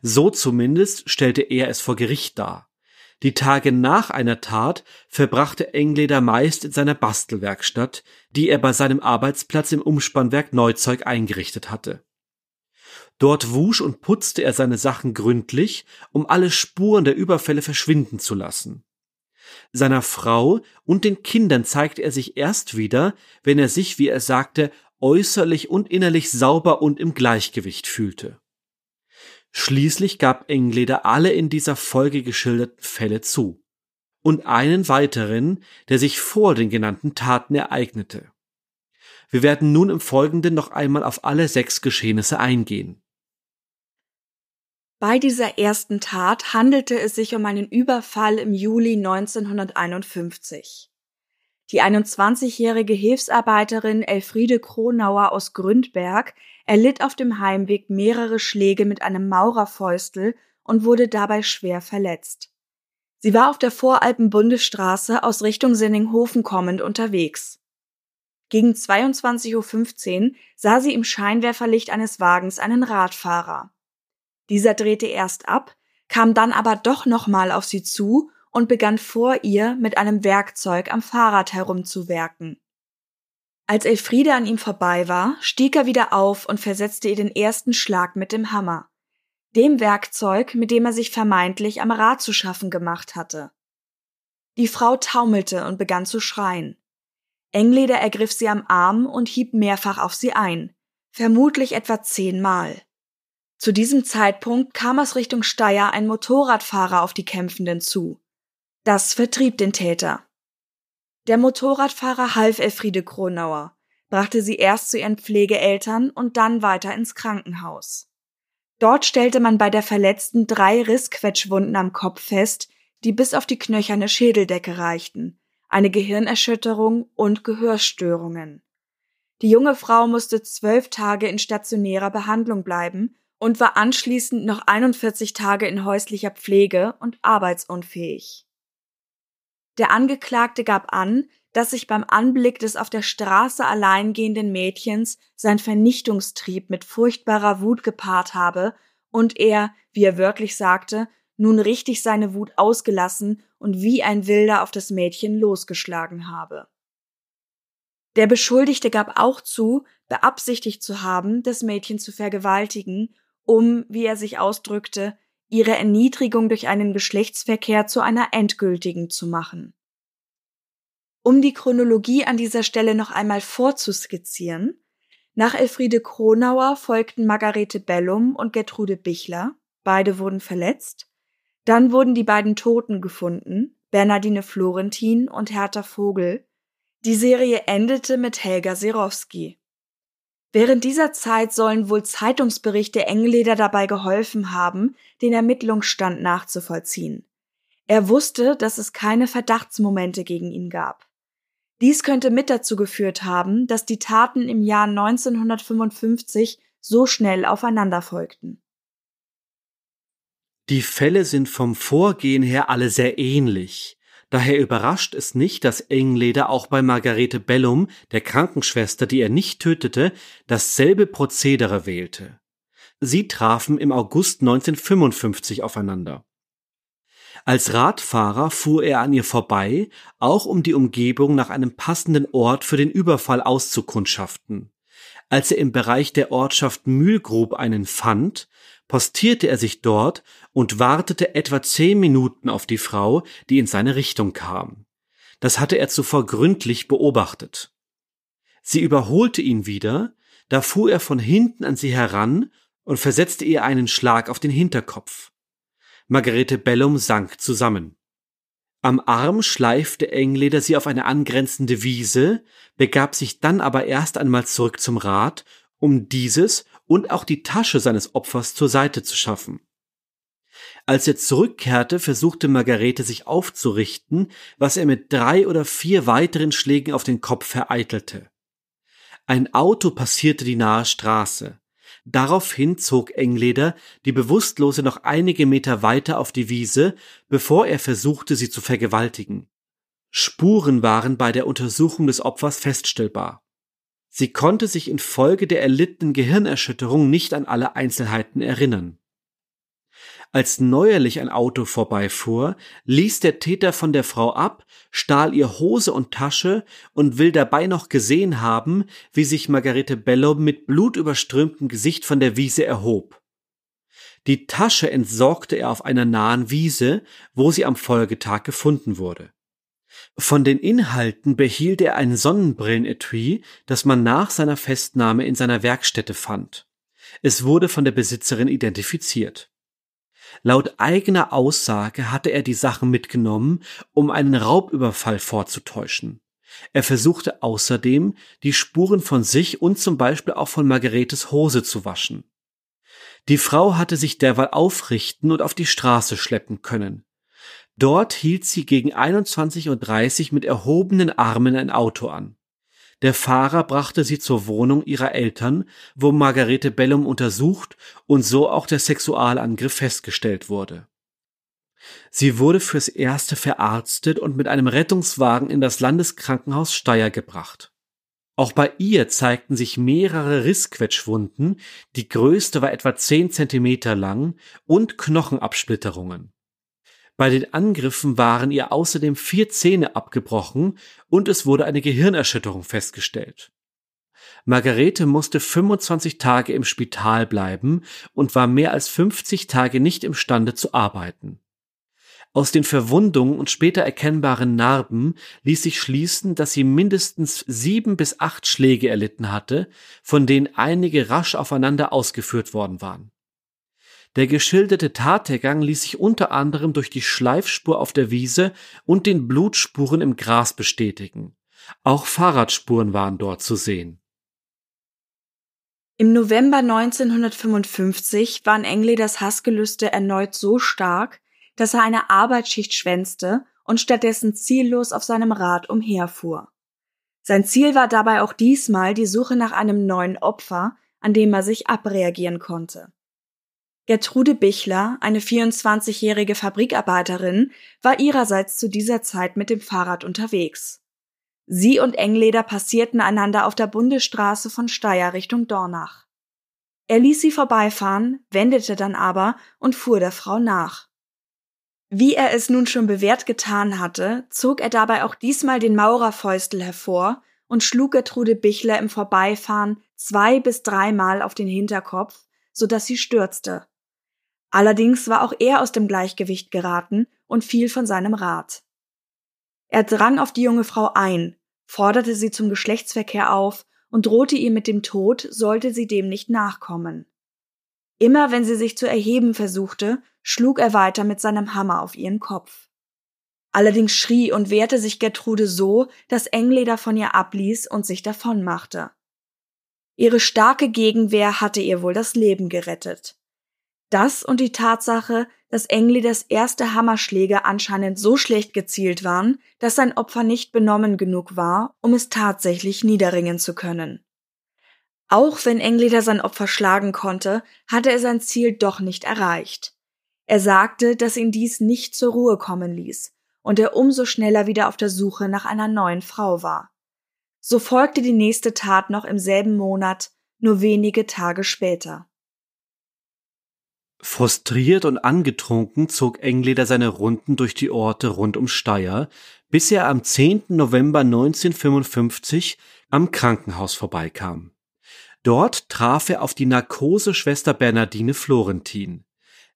So zumindest stellte er es vor Gericht dar. Die Tage nach einer Tat verbrachte Engleder meist in seiner Bastelwerkstatt, die er bei seinem Arbeitsplatz im Umspannwerk Neuzeug eingerichtet hatte. Dort wusch und putzte er seine Sachen gründlich, um alle Spuren der Überfälle verschwinden zu lassen. Seiner Frau und den Kindern zeigte er sich erst wieder, wenn er sich, wie er sagte, äußerlich und innerlich sauber und im Gleichgewicht fühlte. Schließlich gab Engleder alle in dieser Folge geschilderten Fälle zu. Und einen weiteren, der sich vor den genannten Taten ereignete. Wir werden nun im Folgenden noch einmal auf alle sechs Geschehnisse eingehen. Bei dieser ersten Tat handelte es sich um einen Überfall im Juli 1951. Die 21-jährige Hilfsarbeiterin Elfriede Kronauer aus Gründberg erlitt auf dem Heimweg mehrere Schläge mit einem Maurerfäustel und wurde dabei schwer verletzt. Sie war auf der Voralpen-Bundesstraße aus Richtung Sinninghofen kommend unterwegs. Gegen 22.15 Uhr sah sie im Scheinwerferlicht eines Wagens einen Radfahrer. Dieser drehte erst ab, kam dann aber doch nochmal auf sie zu und begann vor ihr mit einem Werkzeug am Fahrrad herumzuwerken. Als Elfriede an ihm vorbei war, stieg er wieder auf und versetzte ihr den ersten Schlag mit dem Hammer. Dem Werkzeug, mit dem er sich vermeintlich am Rad zu schaffen gemacht hatte. Die Frau taumelte und begann zu schreien. Engleder ergriff sie am Arm und hieb mehrfach auf sie ein, vermutlich etwa zehnmal. Zu diesem Zeitpunkt kam aus Richtung Steyr ein Motorradfahrer auf die Kämpfenden zu. Das vertrieb den Täter. Der Motorradfahrer half Elfriede Kronauer, brachte sie erst zu ihren Pflegeeltern und dann weiter ins Krankenhaus. Dort stellte man bei der Verletzten drei Rissquetschwunden am Kopf fest, die bis auf die knöcherne Schädeldecke reichten, eine Gehirnerschütterung und Gehörstörungen. Die junge Frau musste zwölf Tage in stationärer Behandlung bleiben und war anschließend noch 41 Tage in häuslicher Pflege und arbeitsunfähig. Der Angeklagte gab an, dass sich beim Anblick des auf der Straße allein gehenden Mädchens sein Vernichtungstrieb mit furchtbarer Wut gepaart habe und er, wie er wörtlich sagte, nun richtig seine Wut ausgelassen und wie ein Wilder auf das Mädchen losgeschlagen habe. Der Beschuldigte gab auch zu, beabsichtigt zu haben, das Mädchen zu vergewaltigen, um, wie er sich ausdrückte, ihre Erniedrigung durch einen Geschlechtsverkehr zu einer endgültigen zu machen. Um die Chronologie an dieser Stelle noch einmal vorzuskizzieren, nach Elfriede Kronauer folgten Margarete Bellum und Gertrude Bichler, beide wurden verletzt, dann wurden die beiden Toten gefunden, Bernardine Florentin und Hertha Vogel. Die Serie endete mit Helga Serowski. Während dieser Zeit sollen wohl Zeitungsberichte Engleder dabei geholfen haben, den Ermittlungsstand nachzuvollziehen. Er wusste, dass es keine Verdachtsmomente gegen ihn gab. Dies könnte mit dazu geführt haben, dass die Taten im Jahr 1955 so schnell aufeinander folgten. Die Fälle sind vom Vorgehen her alle sehr ähnlich. Daher überrascht es nicht, dass Engleder auch bei Margarete Bellum, der Krankenschwester, die er nicht tötete, dasselbe Prozedere wählte. Sie trafen im August 1955 aufeinander. Als Radfahrer fuhr er an ihr vorbei, auch um die Umgebung nach einem passenden Ort für den Überfall auszukundschaften. Als er im Bereich der Ortschaft Mühlgrub einen fand, postierte er sich dort und wartete etwa zehn Minuten auf die Frau, die in seine Richtung kam. Das hatte er zuvor gründlich beobachtet. Sie überholte ihn wieder, da fuhr er von hinten an sie heran und versetzte ihr einen Schlag auf den Hinterkopf. Margarete Bellum sank zusammen. Am Arm schleifte Engleder sie auf eine angrenzende Wiese, begab sich dann aber erst einmal zurück zum Rad, um dieses und auch die Tasche seines Opfers zur Seite zu schaffen. Als er zurückkehrte, versuchte Margarete sich aufzurichten, was er mit drei oder vier weiteren Schlägen auf den Kopf vereitelte. Ein Auto passierte die nahe Straße. Daraufhin zog Engleder die Bewusstlose noch einige Meter weiter auf die Wiese, bevor er versuchte, sie zu vergewaltigen. Spuren waren bei der Untersuchung des Opfers feststellbar. Sie konnte sich infolge der erlittenen Gehirnerschütterung nicht an alle Einzelheiten erinnern. Als neuerlich ein Auto vorbeifuhr, ließ der Täter von der Frau ab, stahl ihr Hose und Tasche und will dabei noch gesehen haben, wie sich Margarete Bello mit blutüberströmtem Gesicht von der Wiese erhob. Die Tasche entsorgte er auf einer nahen Wiese, wo sie am Folgetag gefunden wurde. Von den Inhalten behielt er ein Sonnenbrillenetui, das man nach seiner Festnahme in seiner Werkstätte fand. Es wurde von der Besitzerin identifiziert. Laut eigener Aussage hatte er die Sachen mitgenommen, um einen Raubüberfall vorzutäuschen. Er versuchte außerdem, die Spuren von sich und zum Beispiel auch von Margaretes Hose zu waschen. Die Frau hatte sich derweil aufrichten und auf die Straße schleppen können. Dort hielt sie gegen 21.30 Uhr mit erhobenen Armen ein Auto an. Der Fahrer brachte sie zur Wohnung ihrer Eltern, wo Margarete Bellum untersucht und so auch der Sexualangriff festgestellt wurde. Sie wurde fürs Erste verarztet und mit einem Rettungswagen in das Landeskrankenhaus Steyr gebracht. Auch bei ihr zeigten sich mehrere Rissquetschwunden, die größte war etwa 10 Zentimeter lang, und Knochenabsplitterungen. Bei den Angriffen waren ihr außerdem vier Zähne abgebrochen und es wurde eine Gehirnerschütterung festgestellt. Margarete musste 25 Tage im Spital bleiben und war mehr als 50 Tage nicht imstande zu arbeiten. Aus den Verwundungen und später erkennbaren Narben ließ sich schließen, dass sie mindestens sieben bis acht Schläge erlitten hatte, von denen einige rasch aufeinander ausgeführt worden waren. Der geschilderte Tathergang ließ sich unter anderem durch die Schleifspur auf der Wiese und den Blutspuren im Gras bestätigen. Auch Fahrradspuren waren dort zu sehen. Im November 1955 waren Engleders Hassgelüste erneut so stark, dass er eine Arbeitsschicht schwänzte und stattdessen ziellos auf seinem Rad umherfuhr. Sein Ziel war dabei auch diesmal die Suche nach einem neuen Opfer, an dem er sich abreagieren konnte. Gertrude Bichler, eine 24-jährige Fabrikarbeiterin, war ihrerseits zu dieser Zeit mit dem Fahrrad unterwegs. Sie und Engleder passierten einander auf der Bundesstraße von Steyr Richtung Dornach. Er ließ sie vorbeifahren, wendete dann aber und fuhr der Frau nach. Wie er es nun schon bewährt getan hatte, zog er dabei auch diesmal den Maurerfäustel hervor und schlug Gertrude Bichler im Vorbeifahren zwei bis dreimal auf den Hinterkopf, so dass sie stürzte. Allerdings war auch er aus dem Gleichgewicht geraten und fiel von seinem Rad. Er drang auf die junge Frau ein, forderte sie zum Geschlechtsverkehr auf und drohte ihr mit dem Tod, sollte sie dem nicht nachkommen. Immer wenn sie sich zu erheben versuchte, schlug er weiter mit seinem Hammer auf ihren Kopf. Allerdings schrie und wehrte sich Gertrude so, dass Engleder von ihr abließ und sich davonmachte. Ihre starke Gegenwehr hatte ihr wohl das Leben gerettet. Das und die Tatsache, dass Engleders erste Hammerschläge anscheinend so schlecht gezielt waren, dass sein Opfer nicht benommen genug war, um es tatsächlich niederringen zu können. Auch wenn Engleder sein Opfer schlagen konnte, hatte er sein Ziel doch nicht erreicht. Er sagte, dass ihn dies nicht zur Ruhe kommen ließ und er umso schneller wieder auf der Suche nach einer neuen Frau war. So folgte die nächste Tat noch im selben Monat, nur wenige Tage später. Frustriert und angetrunken zog Engleder seine Runden durch die Orte rund um Steyr, bis er am 10. November 1955 am Krankenhaus vorbeikam. Dort traf er auf die Narkoseschwester Bernardine Florentin.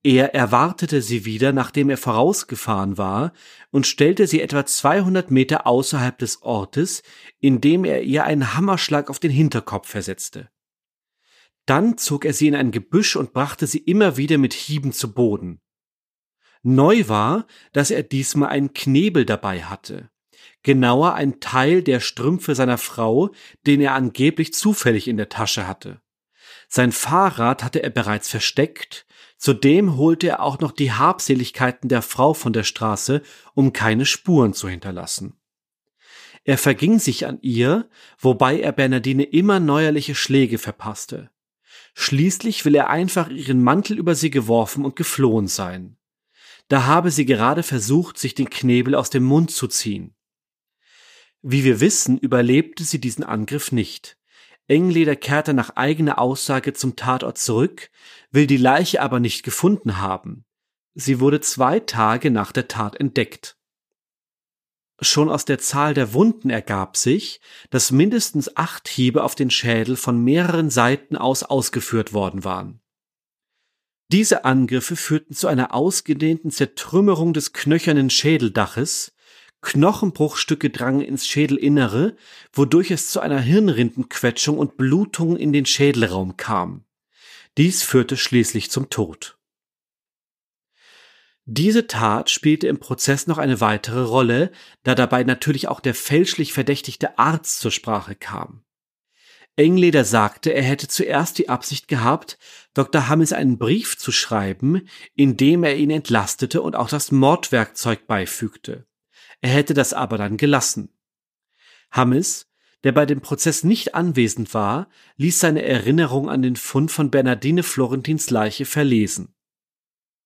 Er erwartete sie wieder, nachdem er vorausgefahren war, und stellte sie etwa 200 Meter außerhalb des Ortes, indem er ihr einen Hammerschlag auf den Hinterkopf versetzte. Dann zog er sie in ein Gebüsch und brachte sie immer wieder mit Hieben zu Boden. Neu war, dass er diesmal einen Knebel dabei hatte. Genauer ein Teil der Strümpfe seiner Frau, den er angeblich zufällig in der Tasche hatte. Sein Fahrrad hatte er bereits versteckt, zudem holte er auch noch die Habseligkeiten der Frau von der Straße, um keine Spuren zu hinterlassen. Er verging sich an ihr, wobei er Bernardine immer neuerliche Schläge verpasste. Schließlich will er einfach ihren Mantel über sie geworfen und geflohen sein. Da habe sie gerade versucht, sich den Knebel aus dem Mund zu ziehen. Wie wir wissen, überlebte sie diesen Angriff nicht. Engleder kehrte nach eigener Aussage zum Tatort zurück, will die Leiche aber nicht gefunden haben. Sie wurde zwei Tage nach der Tat entdeckt. Schon aus der Zahl der Wunden ergab sich, dass mindestens acht Hiebe auf den Schädel von mehreren Seiten aus ausgeführt worden waren. Diese Angriffe führten zu einer ausgedehnten Zertrümmerung des knöchernen Schädeldaches, Knochenbruchstücke drangen ins Schädelinnere, wodurch es zu einer Hirnrindenquetschung und Blutung in den Schädelraum kam. Dies führte schließlich zum Tod. Diese Tat spielte im Prozess noch eine weitere Rolle, da dabei natürlich auch der fälschlich verdächtigte Arzt zur Sprache kam. Engleder sagte, er hätte zuerst die Absicht gehabt, Dr. Hammes einen Brief zu schreiben, in dem er ihn entlastete und auch das Mordwerkzeug beifügte. Er hätte das aber dann gelassen. Hammes, der bei dem Prozess nicht anwesend war, ließ seine Erinnerung an den Fund von Bernardine Florentins Leiche verlesen.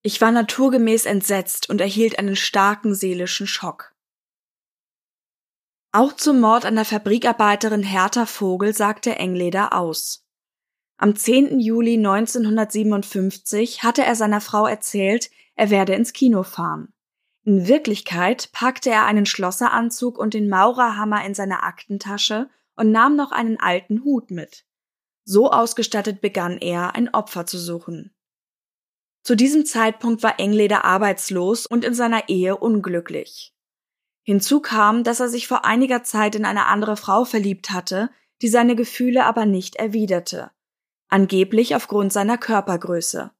Ich war naturgemäß entsetzt und erhielt einen starken seelischen Schock. Auch zum Mord an der Fabrikarbeiterin Hertha Vogel sagte Engleder aus. Am 10. Juli 1957 hatte er seiner Frau erzählt, er werde ins Kino fahren. In Wirklichkeit packte er einen Schlosseranzug und den Maurerhammer in seine Aktentasche und nahm noch einen alten Hut mit. So ausgestattet begann er, ein Opfer zu suchen. Zu diesem Zeitpunkt war Engleder arbeitslos und in seiner Ehe unglücklich. Hinzu kam, dass er sich vor einiger Zeit in eine andere Frau verliebt hatte, die seine Gefühle aber nicht erwiderte, angeblich aufgrund seiner Körpergröße.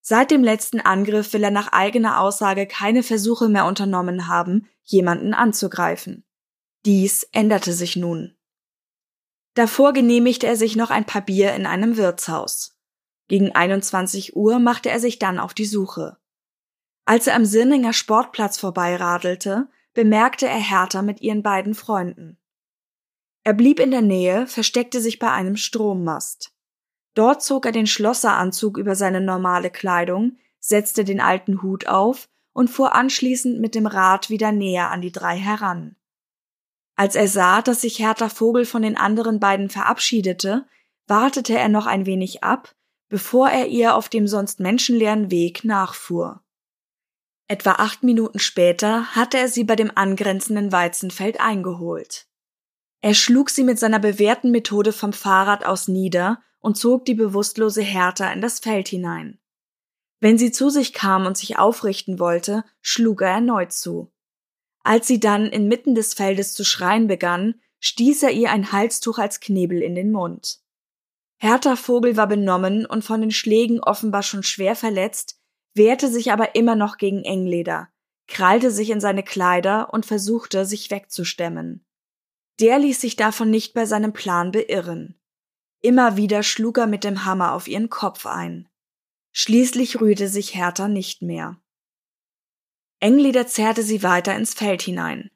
Seit dem letzten Angriff will er nach eigener Aussage keine Versuche mehr unternommen haben, jemanden anzugreifen. Dies änderte sich nun. Davor genehmigte er sich noch ein paar Bier in einem Wirtshaus. Gegen 21 Uhr machte er sich dann auf die Suche. Als er am Sinninger Sportplatz vorbeiradelte, bemerkte er Hertha mit ihren beiden Freunden. Er blieb in der Nähe, versteckte sich bei einem Strommast. Dort zog er den Schlosseranzug über seine normale Kleidung, setzte den alten Hut auf und fuhr anschließend mit dem Rad wieder näher an die drei heran. Als er sah, dass sich Hertha Vogel von den anderen beiden verabschiedete, wartete er noch ein wenig ab, bevor er ihr auf dem sonst menschenleeren Weg nachfuhr. Etwa acht Minuten später hatte er sie bei dem angrenzenden Weizenfeld eingeholt. Er schlug sie mit seiner bewährten Methode vom Fahrrad aus nieder und zog die bewusstlose Hertha in das Feld hinein. Wenn sie zu sich kam und sich aufrichten wollte, schlug er erneut zu. Als sie dann inmitten des Feldes zu schreien begann, stieß er ihr ein Halstuch als Knebel in den Mund. Hertha Vogel war benommen und von den Schlägen offenbar schon schwer verletzt, wehrte sich aber immer noch gegen Engleder, krallte sich in seine Kleider und versuchte, sich wegzustemmen. Der ließ sich davon nicht bei seinem Plan beirren. Immer wieder schlug er mit dem Hammer auf ihren Kopf ein. Schließlich rührte sich Hertha nicht mehr. Engleder zerrte sie weiter ins Feld hinein.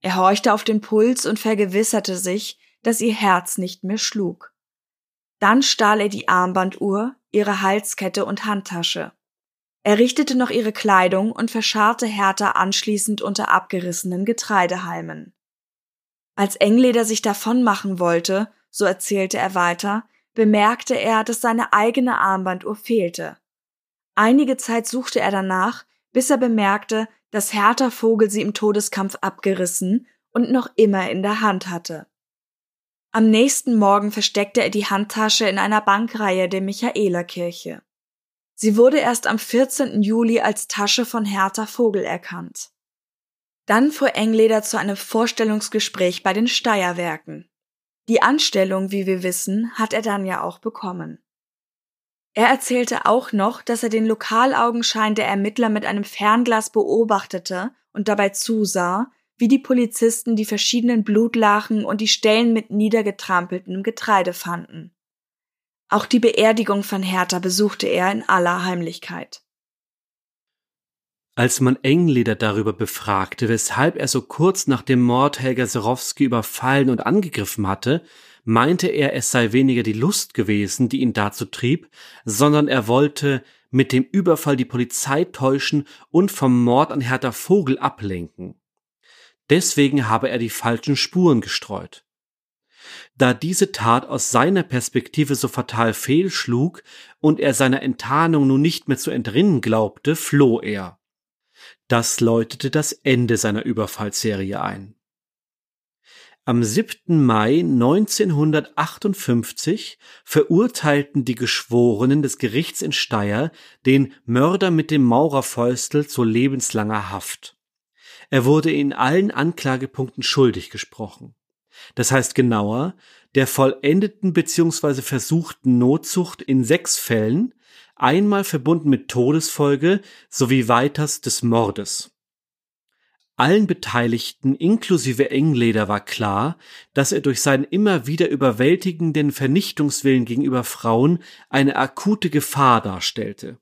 Er horchte auf den Puls und vergewisserte sich, dass ihr Herz nicht mehr schlug. Dann stahl er die Armbanduhr, ihre Halskette und Handtasche. Er richtete noch ihre Kleidung und verscharrte Hertha anschließend unter abgerissenen Getreidehalmen. Als Engleder sich davon machen wollte, so erzählte er weiter, bemerkte er, dass seine eigene Armbanduhr fehlte. Einige Zeit suchte er danach, bis er bemerkte, dass Hertha Vogel sie im Todeskampf abgerissen und noch immer in der Hand hatte. Am nächsten Morgen versteckte er die Handtasche in einer Bankreihe der Michaelerkirche. Sie wurde erst am 14. Juli als Tasche von Hertha Vogel erkannt. Dann fuhr Engleder zu einem Vorstellungsgespräch bei den Steierwerken. Die Anstellung, wie wir wissen, hat er dann ja auch bekommen. Er erzählte auch noch, dass er den Lokalaugenschein der Ermittler mit einem Fernglas beobachtete und dabei zusah, wie die Polizisten die verschiedenen Blutlachen und die Stellen mit niedergetrampeltem Getreide fanden. Auch die Beerdigung von Hertha besuchte er in aller Heimlichkeit. Als man Engleder darüber befragte, weshalb er so kurz nach dem Mord Helga Serowski überfallen und angegriffen hatte, meinte er, es sei weniger die Lust gewesen, die ihn dazu trieb, sondern er wollte mit dem Überfall die Polizei täuschen und vom Mord an Hertha Vogel ablenken. Deswegen habe er die falschen Spuren gestreut. Da diese Tat aus seiner Perspektive so fatal fehlschlug und er seiner Enttarnung nun nicht mehr zu entrinnen glaubte, floh er. Das läutete das Ende seiner Überfallserie ein. Am 7. Mai 1958 verurteilten die Geschworenen des Gerichts in Steyr den Mörder mit dem Maurerfäustel zu lebenslanger Haft. Er wurde in allen Anklagepunkten schuldig gesprochen. Das heißt genauer, der vollendeten bzw. versuchten Notzucht in sechs Fällen, einmal verbunden mit Todesfolge sowie weiters des Mordes. Allen Beteiligten inklusive Engleder war klar, dass er durch seinen immer wieder überwältigenden Vernichtungswillen gegenüber Frauen eine akute Gefahr darstellte.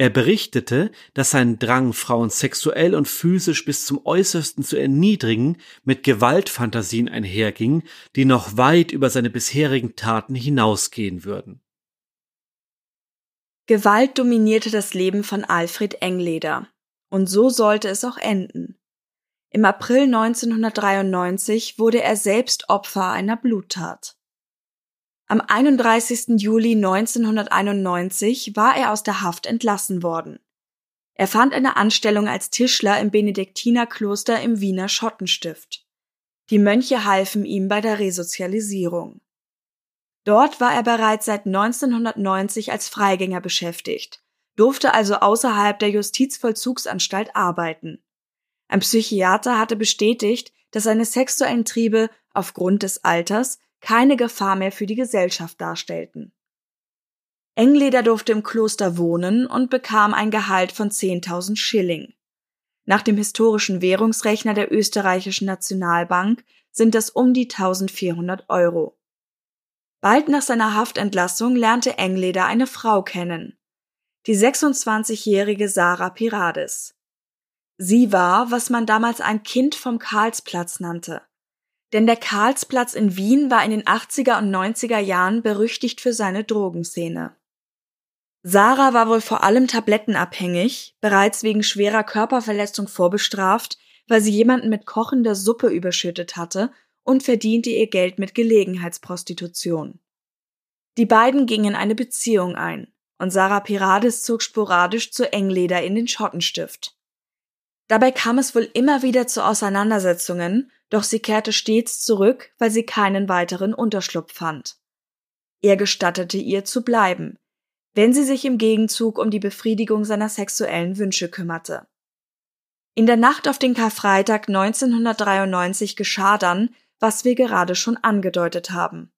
Er berichtete, dass sein Drang, Frauen sexuell und physisch bis zum Äußersten zu erniedrigen, mit Gewaltfantasien einherging, die noch weit über seine bisherigen Taten hinausgehen würden. Gewalt dominierte das Leben von Alfred Engleder. Und so sollte es auch enden. Im April 1993 wurde er selbst Opfer einer Bluttat. Am 31. Juli 1991 war er aus der Haft entlassen worden. Er fand eine Anstellung als Tischler im Benediktinerkloster im Wiener Schottenstift. Die Mönche halfen ihm bei der Resozialisierung. Dort war er bereits seit 1990 als Freigänger beschäftigt, durfte also außerhalb der Justizvollzugsanstalt arbeiten. Ein Psychiater hatte bestätigt, dass seine sexuellen Triebe aufgrund des Alters keine Gefahr mehr für die Gesellschaft darstellten. Engleder durfte im Kloster wohnen und bekam ein Gehalt von 10.000 Schilling. Nach dem historischen Währungsrechner der österreichischen Nationalbank sind das um die 1400 Euro. Bald nach seiner Haftentlassung lernte Engleder eine Frau kennen, die 26-jährige Sarah Pirades. Sie war, was man damals ein Kind vom Karlsplatz nannte. Denn der Karlsplatz in Wien war in den 80er und 90er Jahren berüchtigt für seine Drogenszene. Sarah war wohl vor allem tablettenabhängig, bereits wegen schwerer Körperverletzung vorbestraft, weil sie jemanden mit kochender Suppe überschüttet hatte und verdiente ihr Geld mit Gelegenheitsprostitution. Die beiden gingen eine Beziehung ein, und Sarah Pirades zog sporadisch zu Engleder in den Schottenstift. Dabei kam es wohl immer wieder zu Auseinandersetzungen doch sie kehrte stets zurück, weil sie keinen weiteren Unterschlupf fand. Er gestattete ihr zu bleiben, wenn sie sich im Gegenzug um die Befriedigung seiner sexuellen Wünsche kümmerte. In der Nacht auf den Karfreitag 1993 geschah dann, was wir gerade schon angedeutet haben.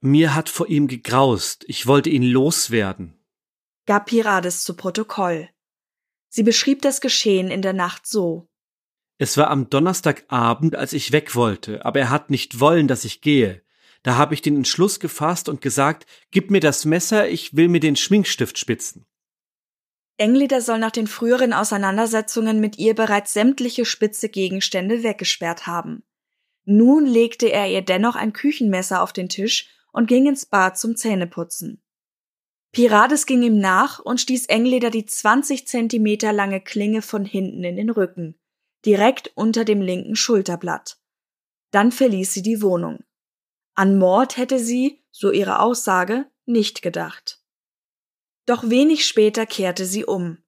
Mir hat vor ihm gegraust, ich wollte ihn loswerden, gab Pirades zu Protokoll. Sie beschrieb das Geschehen in der Nacht so. Es war am Donnerstagabend, als ich weg wollte, aber er hat nicht wollen, dass ich gehe. Da habe ich den Entschluss gefasst und gesagt, gib mir das Messer, ich will mir den Schminkstift spitzen. Engleder soll nach den früheren Auseinandersetzungen mit ihr bereits sämtliche spitze Gegenstände weggesperrt haben. Nun legte er ihr dennoch ein Küchenmesser auf den Tisch und ging ins Bad zum Zähneputzen. Pirades ging ihm nach und stieß Engleder die 20 Zentimeter lange Klinge von hinten in den Rücken direkt unter dem linken Schulterblatt. Dann verließ sie die Wohnung. An Mord hätte sie, so ihre Aussage, nicht gedacht. Doch wenig später kehrte sie um.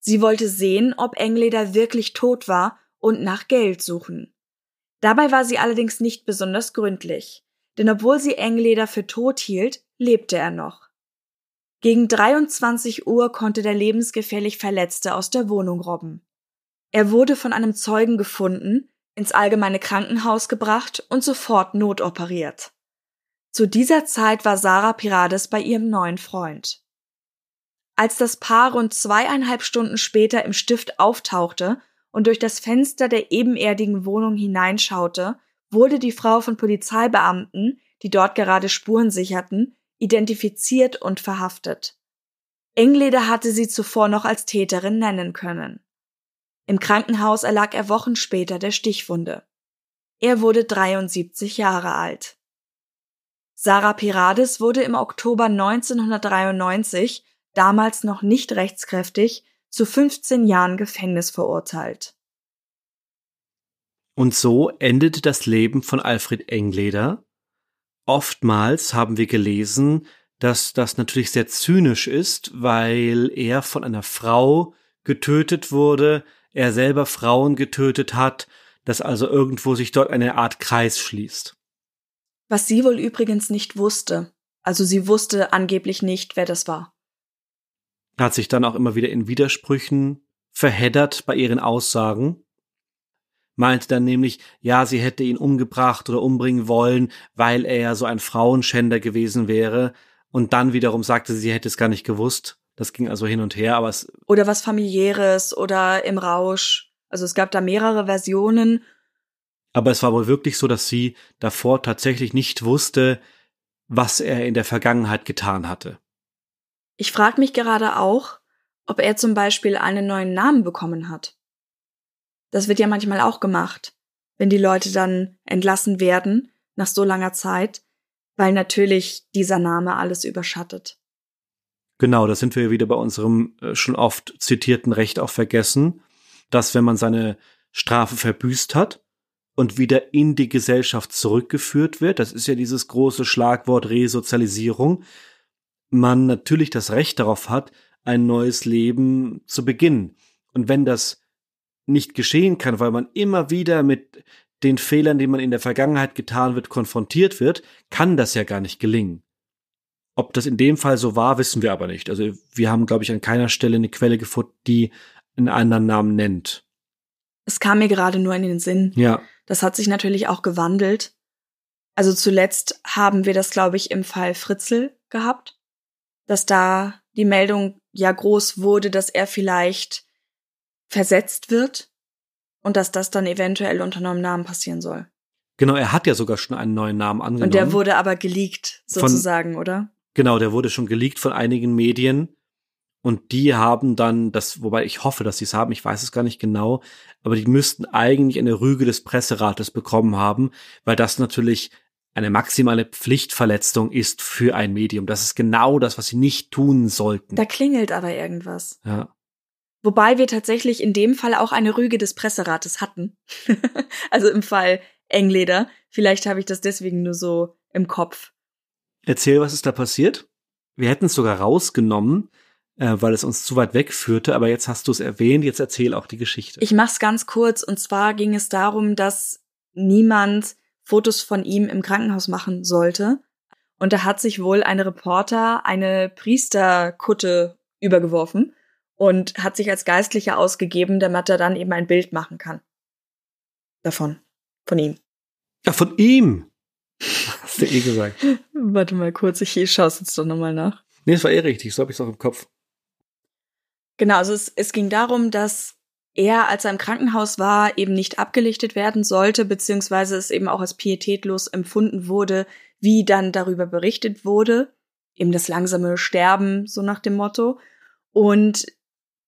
Sie wollte sehen, ob Engleder wirklich tot war und nach Geld suchen. Dabei war sie allerdings nicht besonders gründlich, denn obwohl sie Engleder für tot hielt, lebte er noch. Gegen 23 Uhr konnte der lebensgefährlich Verletzte aus der Wohnung robben. Er wurde von einem Zeugen gefunden, ins allgemeine Krankenhaus gebracht und sofort notoperiert. Zu dieser Zeit war Sarah Pirades bei ihrem neuen Freund. Als das Paar rund zweieinhalb Stunden später im Stift auftauchte und durch das Fenster der ebenerdigen Wohnung hineinschaute, wurde die Frau von Polizeibeamten, die dort gerade Spuren sicherten, identifiziert und verhaftet. Engleder hatte sie zuvor noch als Täterin nennen können. Im Krankenhaus erlag er Wochen später der Stichwunde. Er wurde 73 Jahre alt. Sarah Pirades wurde im Oktober 1993, damals noch nicht rechtskräftig, zu 15 Jahren Gefängnis verurteilt. Und so endete das Leben von Alfred Engleder. Oftmals haben wir gelesen, dass das natürlich sehr zynisch ist, weil er von einer Frau getötet wurde, er selber Frauen getötet hat, dass also irgendwo sich dort eine Art Kreis schließt. Was sie wohl übrigens nicht wusste. Also sie wusste angeblich nicht, wer das war. Hat sich dann auch immer wieder in Widersprüchen verheddert bei ihren Aussagen. Meinte dann nämlich, ja, sie hätte ihn umgebracht oder umbringen wollen, weil er ja so ein Frauenschänder gewesen wäre. Und dann wiederum sagte sie, sie hätte es gar nicht gewusst. Das ging also hin und her, aber es. Oder was familiäres oder im Rausch. Also es gab da mehrere Versionen. Aber es war wohl wirklich so, dass sie davor tatsächlich nicht wusste, was er in der Vergangenheit getan hatte. Ich frage mich gerade auch, ob er zum Beispiel einen neuen Namen bekommen hat. Das wird ja manchmal auch gemacht, wenn die Leute dann entlassen werden nach so langer Zeit, weil natürlich dieser Name alles überschattet. Genau, da sind wir wieder bei unserem äh, schon oft zitierten Recht auf Vergessen, dass wenn man seine Strafe verbüßt hat und wieder in die Gesellschaft zurückgeführt wird, das ist ja dieses große Schlagwort Resozialisierung, man natürlich das Recht darauf hat, ein neues Leben zu beginnen. Und wenn das nicht geschehen kann, weil man immer wieder mit den Fehlern, die man in der Vergangenheit getan wird, konfrontiert wird, kann das ja gar nicht gelingen. Ob das in dem Fall so war, wissen wir aber nicht. Also wir haben, glaube ich, an keiner Stelle eine Quelle gefunden, die einen anderen Namen nennt. Es kam mir gerade nur in den Sinn. Ja. Das hat sich natürlich auch gewandelt. Also zuletzt haben wir das, glaube ich, im Fall Fritzel gehabt, dass da die Meldung ja groß wurde, dass er vielleicht versetzt wird und dass das dann eventuell unter neuem Namen passieren soll. Genau, er hat ja sogar schon einen neuen Namen angenommen. Und der wurde aber geleakt, sozusagen, von, oder? Genau, der wurde schon geleakt von einigen Medien. Und die haben dann das, wobei ich hoffe, dass sie es haben, ich weiß es gar nicht genau, aber die müssten eigentlich eine Rüge des Presserates bekommen haben, weil das natürlich eine maximale Pflichtverletzung ist für ein Medium. Das ist genau das, was sie nicht tun sollten. Da klingelt aber irgendwas. Ja. Wobei wir tatsächlich in dem Fall auch eine Rüge des Presserates hatten. also im Fall Engleder. Vielleicht habe ich das deswegen nur so im Kopf. Erzähl, was ist da passiert? Wir hätten es sogar rausgenommen, äh, weil es uns zu weit wegführte, aber jetzt hast du es erwähnt, jetzt erzähl auch die Geschichte. Ich mach's ganz kurz und zwar ging es darum, dass niemand Fotos von ihm im Krankenhaus machen sollte. Und da hat sich wohl ein Reporter eine Priesterkutte übergeworfen und hat sich als Geistlicher ausgegeben, damit er dann eben ein Bild machen kann. Davon. Von ihm. Ja, von ihm. Hast du eh gesagt. Warte mal kurz, ich schaue es jetzt doch nochmal nach. Nee, es war eh richtig, so habe ich es auch im Kopf. Genau, also es, es ging darum, dass er, als er im Krankenhaus war, eben nicht abgelichtet werden sollte, beziehungsweise es eben auch als pietätlos empfunden wurde, wie dann darüber berichtet wurde. Eben das langsame Sterben, so nach dem Motto. Und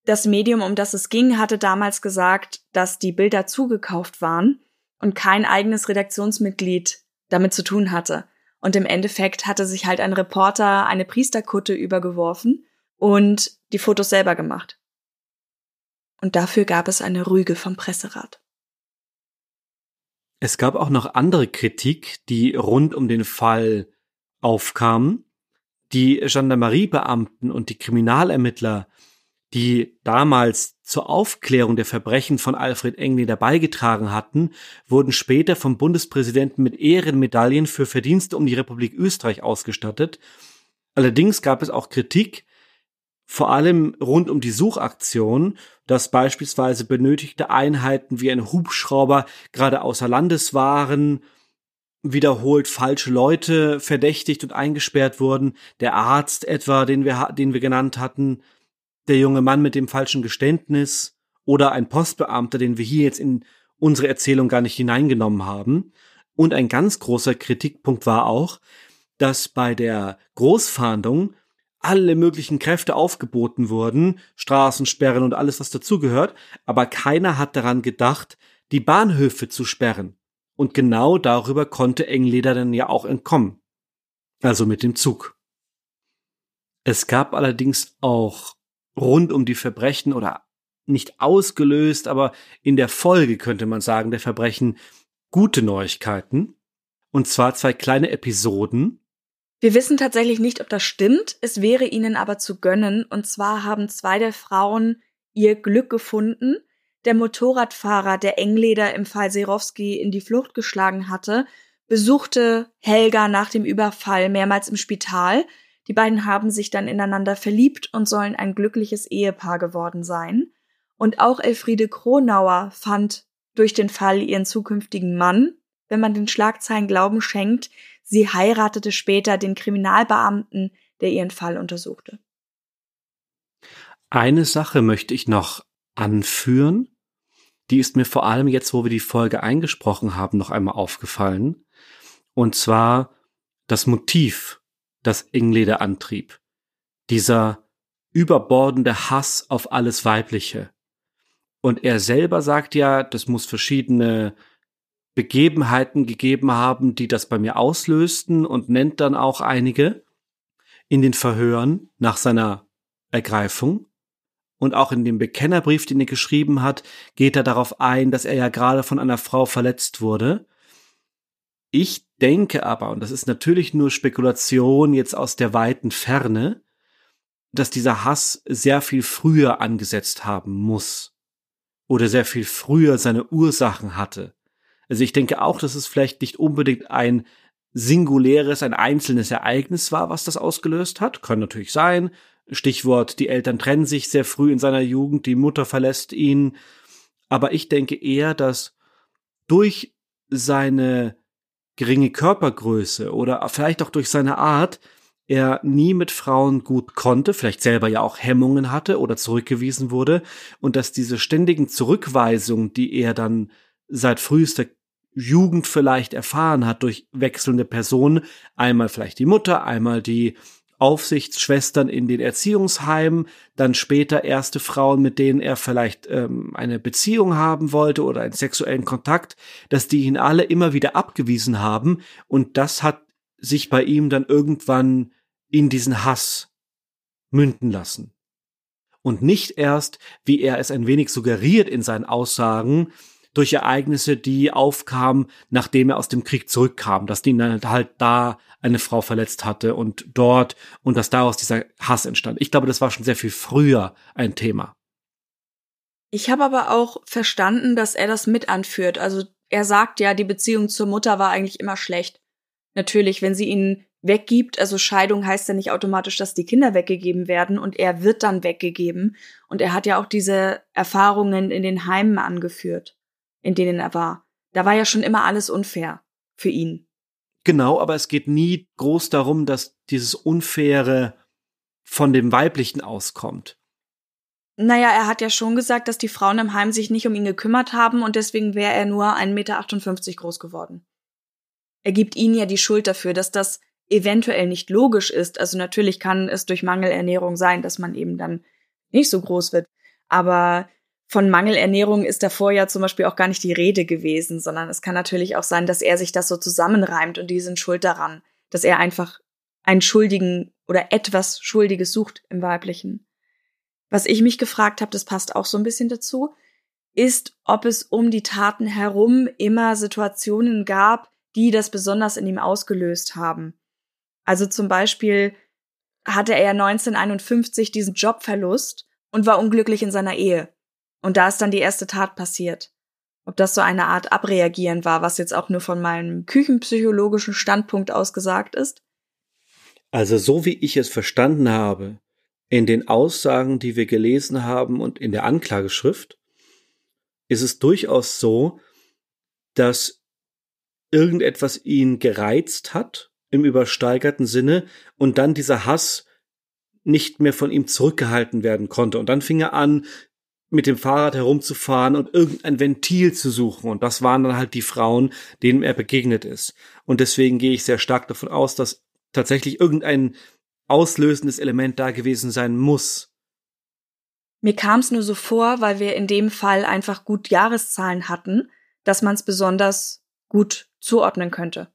das Medium, um das es ging, hatte damals gesagt, dass die Bilder zugekauft waren und kein eigenes Redaktionsmitglied damit zu tun hatte. Und im Endeffekt hatte sich halt ein Reporter eine Priesterkutte übergeworfen und die Fotos selber gemacht. Und dafür gab es eine Rüge vom Presserat. Es gab auch noch andere Kritik, die rund um den Fall aufkamen. Die Gendarmeriebeamten und die Kriminalermittler die damals zur Aufklärung der Verbrechen von Alfred Engleder beigetragen hatten, wurden später vom Bundespräsidenten mit Ehrenmedaillen für Verdienste um die Republik Österreich ausgestattet. Allerdings gab es auch Kritik, vor allem rund um die Suchaktion, dass beispielsweise benötigte Einheiten wie ein Hubschrauber gerade außer Landes waren, wiederholt falsche Leute verdächtigt und eingesperrt wurden, der Arzt etwa, den wir, den wir genannt hatten, der junge Mann mit dem falschen Geständnis oder ein Postbeamter, den wir hier jetzt in unsere Erzählung gar nicht hineingenommen haben. Und ein ganz großer Kritikpunkt war auch, dass bei der Großfahndung alle möglichen Kräfte aufgeboten wurden, Straßensperren und alles, was dazugehört, aber keiner hat daran gedacht, die Bahnhöfe zu sperren. Und genau darüber konnte Engleder dann ja auch entkommen. Also mit dem Zug. Es gab allerdings auch rund um die Verbrechen oder nicht ausgelöst, aber in der Folge könnte man sagen, der Verbrechen gute Neuigkeiten. Und zwar zwei kleine Episoden. Wir wissen tatsächlich nicht, ob das stimmt. Es wäre ihnen aber zu gönnen. Und zwar haben zwei der Frauen ihr Glück gefunden. Der Motorradfahrer, der Engleder im Fall Serowski in die Flucht geschlagen hatte, besuchte Helga nach dem Überfall mehrmals im Spital. Die beiden haben sich dann ineinander verliebt und sollen ein glückliches Ehepaar geworden sein. Und auch Elfriede Kronauer fand durch den Fall ihren zukünftigen Mann, wenn man den Schlagzeilen Glauben schenkt, sie heiratete später den Kriminalbeamten, der ihren Fall untersuchte. Eine Sache möchte ich noch anführen. die ist mir vor allem jetzt, wo wir die Folge eingesprochen haben, noch einmal aufgefallen. Und zwar das Motiv, das Ingleder antrieb. Dieser überbordende Hass auf alles Weibliche. Und er selber sagt ja, das muss verschiedene Begebenheiten gegeben haben, die das bei mir auslösten und nennt dann auch einige in den Verhören nach seiner Ergreifung. Und auch in dem Bekennerbrief, den er geschrieben hat, geht er darauf ein, dass er ja gerade von einer Frau verletzt wurde. Ich denke aber, und das ist natürlich nur Spekulation jetzt aus der weiten Ferne, dass dieser Hass sehr viel früher angesetzt haben muss. Oder sehr viel früher seine Ursachen hatte. Also ich denke auch, dass es vielleicht nicht unbedingt ein singuläres, ein einzelnes Ereignis war, was das ausgelöst hat. Kann natürlich sein. Stichwort, die Eltern trennen sich sehr früh in seiner Jugend, die Mutter verlässt ihn. Aber ich denke eher, dass durch seine geringe Körpergröße oder vielleicht auch durch seine Art er nie mit Frauen gut konnte, vielleicht selber ja auch Hemmungen hatte oder zurückgewiesen wurde und dass diese ständigen Zurückweisungen, die er dann seit frühester Jugend vielleicht erfahren hat durch wechselnde Personen, einmal vielleicht die Mutter, einmal die Aufsichtsschwestern in den Erziehungsheimen, dann später erste Frauen, mit denen er vielleicht ähm, eine Beziehung haben wollte oder einen sexuellen Kontakt, dass die ihn alle immer wieder abgewiesen haben und das hat sich bei ihm dann irgendwann in diesen Hass münden lassen. Und nicht erst, wie er es ein wenig suggeriert in seinen Aussagen, durch Ereignisse, die aufkamen, nachdem er aus dem Krieg zurückkam, dass die halt da eine Frau verletzt hatte und dort und dass daraus dieser Hass entstand. Ich glaube, das war schon sehr viel früher ein Thema. Ich habe aber auch verstanden, dass er das mit anführt. Also er sagt ja, die Beziehung zur Mutter war eigentlich immer schlecht. Natürlich, wenn sie ihn weggibt, also Scheidung heißt ja nicht automatisch, dass die Kinder weggegeben werden und er wird dann weggegeben. Und er hat ja auch diese Erfahrungen in den Heimen angeführt in denen er war. Da war ja schon immer alles unfair für ihn. Genau, aber es geht nie groß darum, dass dieses Unfaire von dem Weiblichen auskommt. Naja, er hat ja schon gesagt, dass die Frauen im Heim sich nicht um ihn gekümmert haben und deswegen wäre er nur 1,58 Meter groß geworden. Er gibt ihnen ja die Schuld dafür, dass das eventuell nicht logisch ist. Also natürlich kann es durch Mangelernährung sein, dass man eben dann nicht so groß wird. Aber von Mangelernährung ist davor ja zum Beispiel auch gar nicht die Rede gewesen, sondern es kann natürlich auch sein, dass er sich das so zusammenreimt und die sind schuld daran, dass er einfach einen Schuldigen oder etwas Schuldiges sucht im Weiblichen. Was ich mich gefragt habe, das passt auch so ein bisschen dazu, ist, ob es um die Taten herum immer Situationen gab, die das besonders in ihm ausgelöst haben. Also zum Beispiel hatte er 1951 diesen Jobverlust und war unglücklich in seiner Ehe. Und da ist dann die erste Tat passiert. Ob das so eine Art Abreagieren war, was jetzt auch nur von meinem küchenpsychologischen Standpunkt aus gesagt ist? Also so wie ich es verstanden habe, in den Aussagen, die wir gelesen haben und in der Anklageschrift, ist es durchaus so, dass irgendetwas ihn gereizt hat im übersteigerten Sinne und dann dieser Hass nicht mehr von ihm zurückgehalten werden konnte. Und dann fing er an, mit dem Fahrrad herumzufahren und irgendein Ventil zu suchen. Und das waren dann halt die Frauen, denen er begegnet ist. Und deswegen gehe ich sehr stark davon aus, dass tatsächlich irgendein auslösendes Element da gewesen sein muss. Mir kam es nur so vor, weil wir in dem Fall einfach gut Jahreszahlen hatten, dass man es besonders gut zuordnen könnte.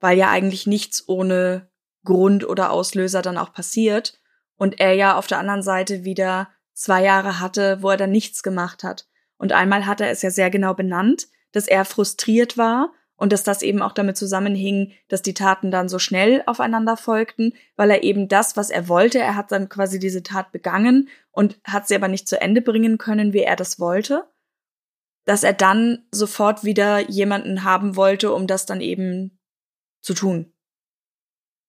Weil ja eigentlich nichts ohne Grund oder Auslöser dann auch passiert und er ja auf der anderen Seite wieder zwei Jahre hatte, wo er dann nichts gemacht hat. Und einmal hat er es ja sehr genau benannt, dass er frustriert war und dass das eben auch damit zusammenhing, dass die Taten dann so schnell aufeinander folgten, weil er eben das, was er wollte, er hat dann quasi diese Tat begangen und hat sie aber nicht zu Ende bringen können, wie er das wollte, dass er dann sofort wieder jemanden haben wollte, um das dann eben zu tun.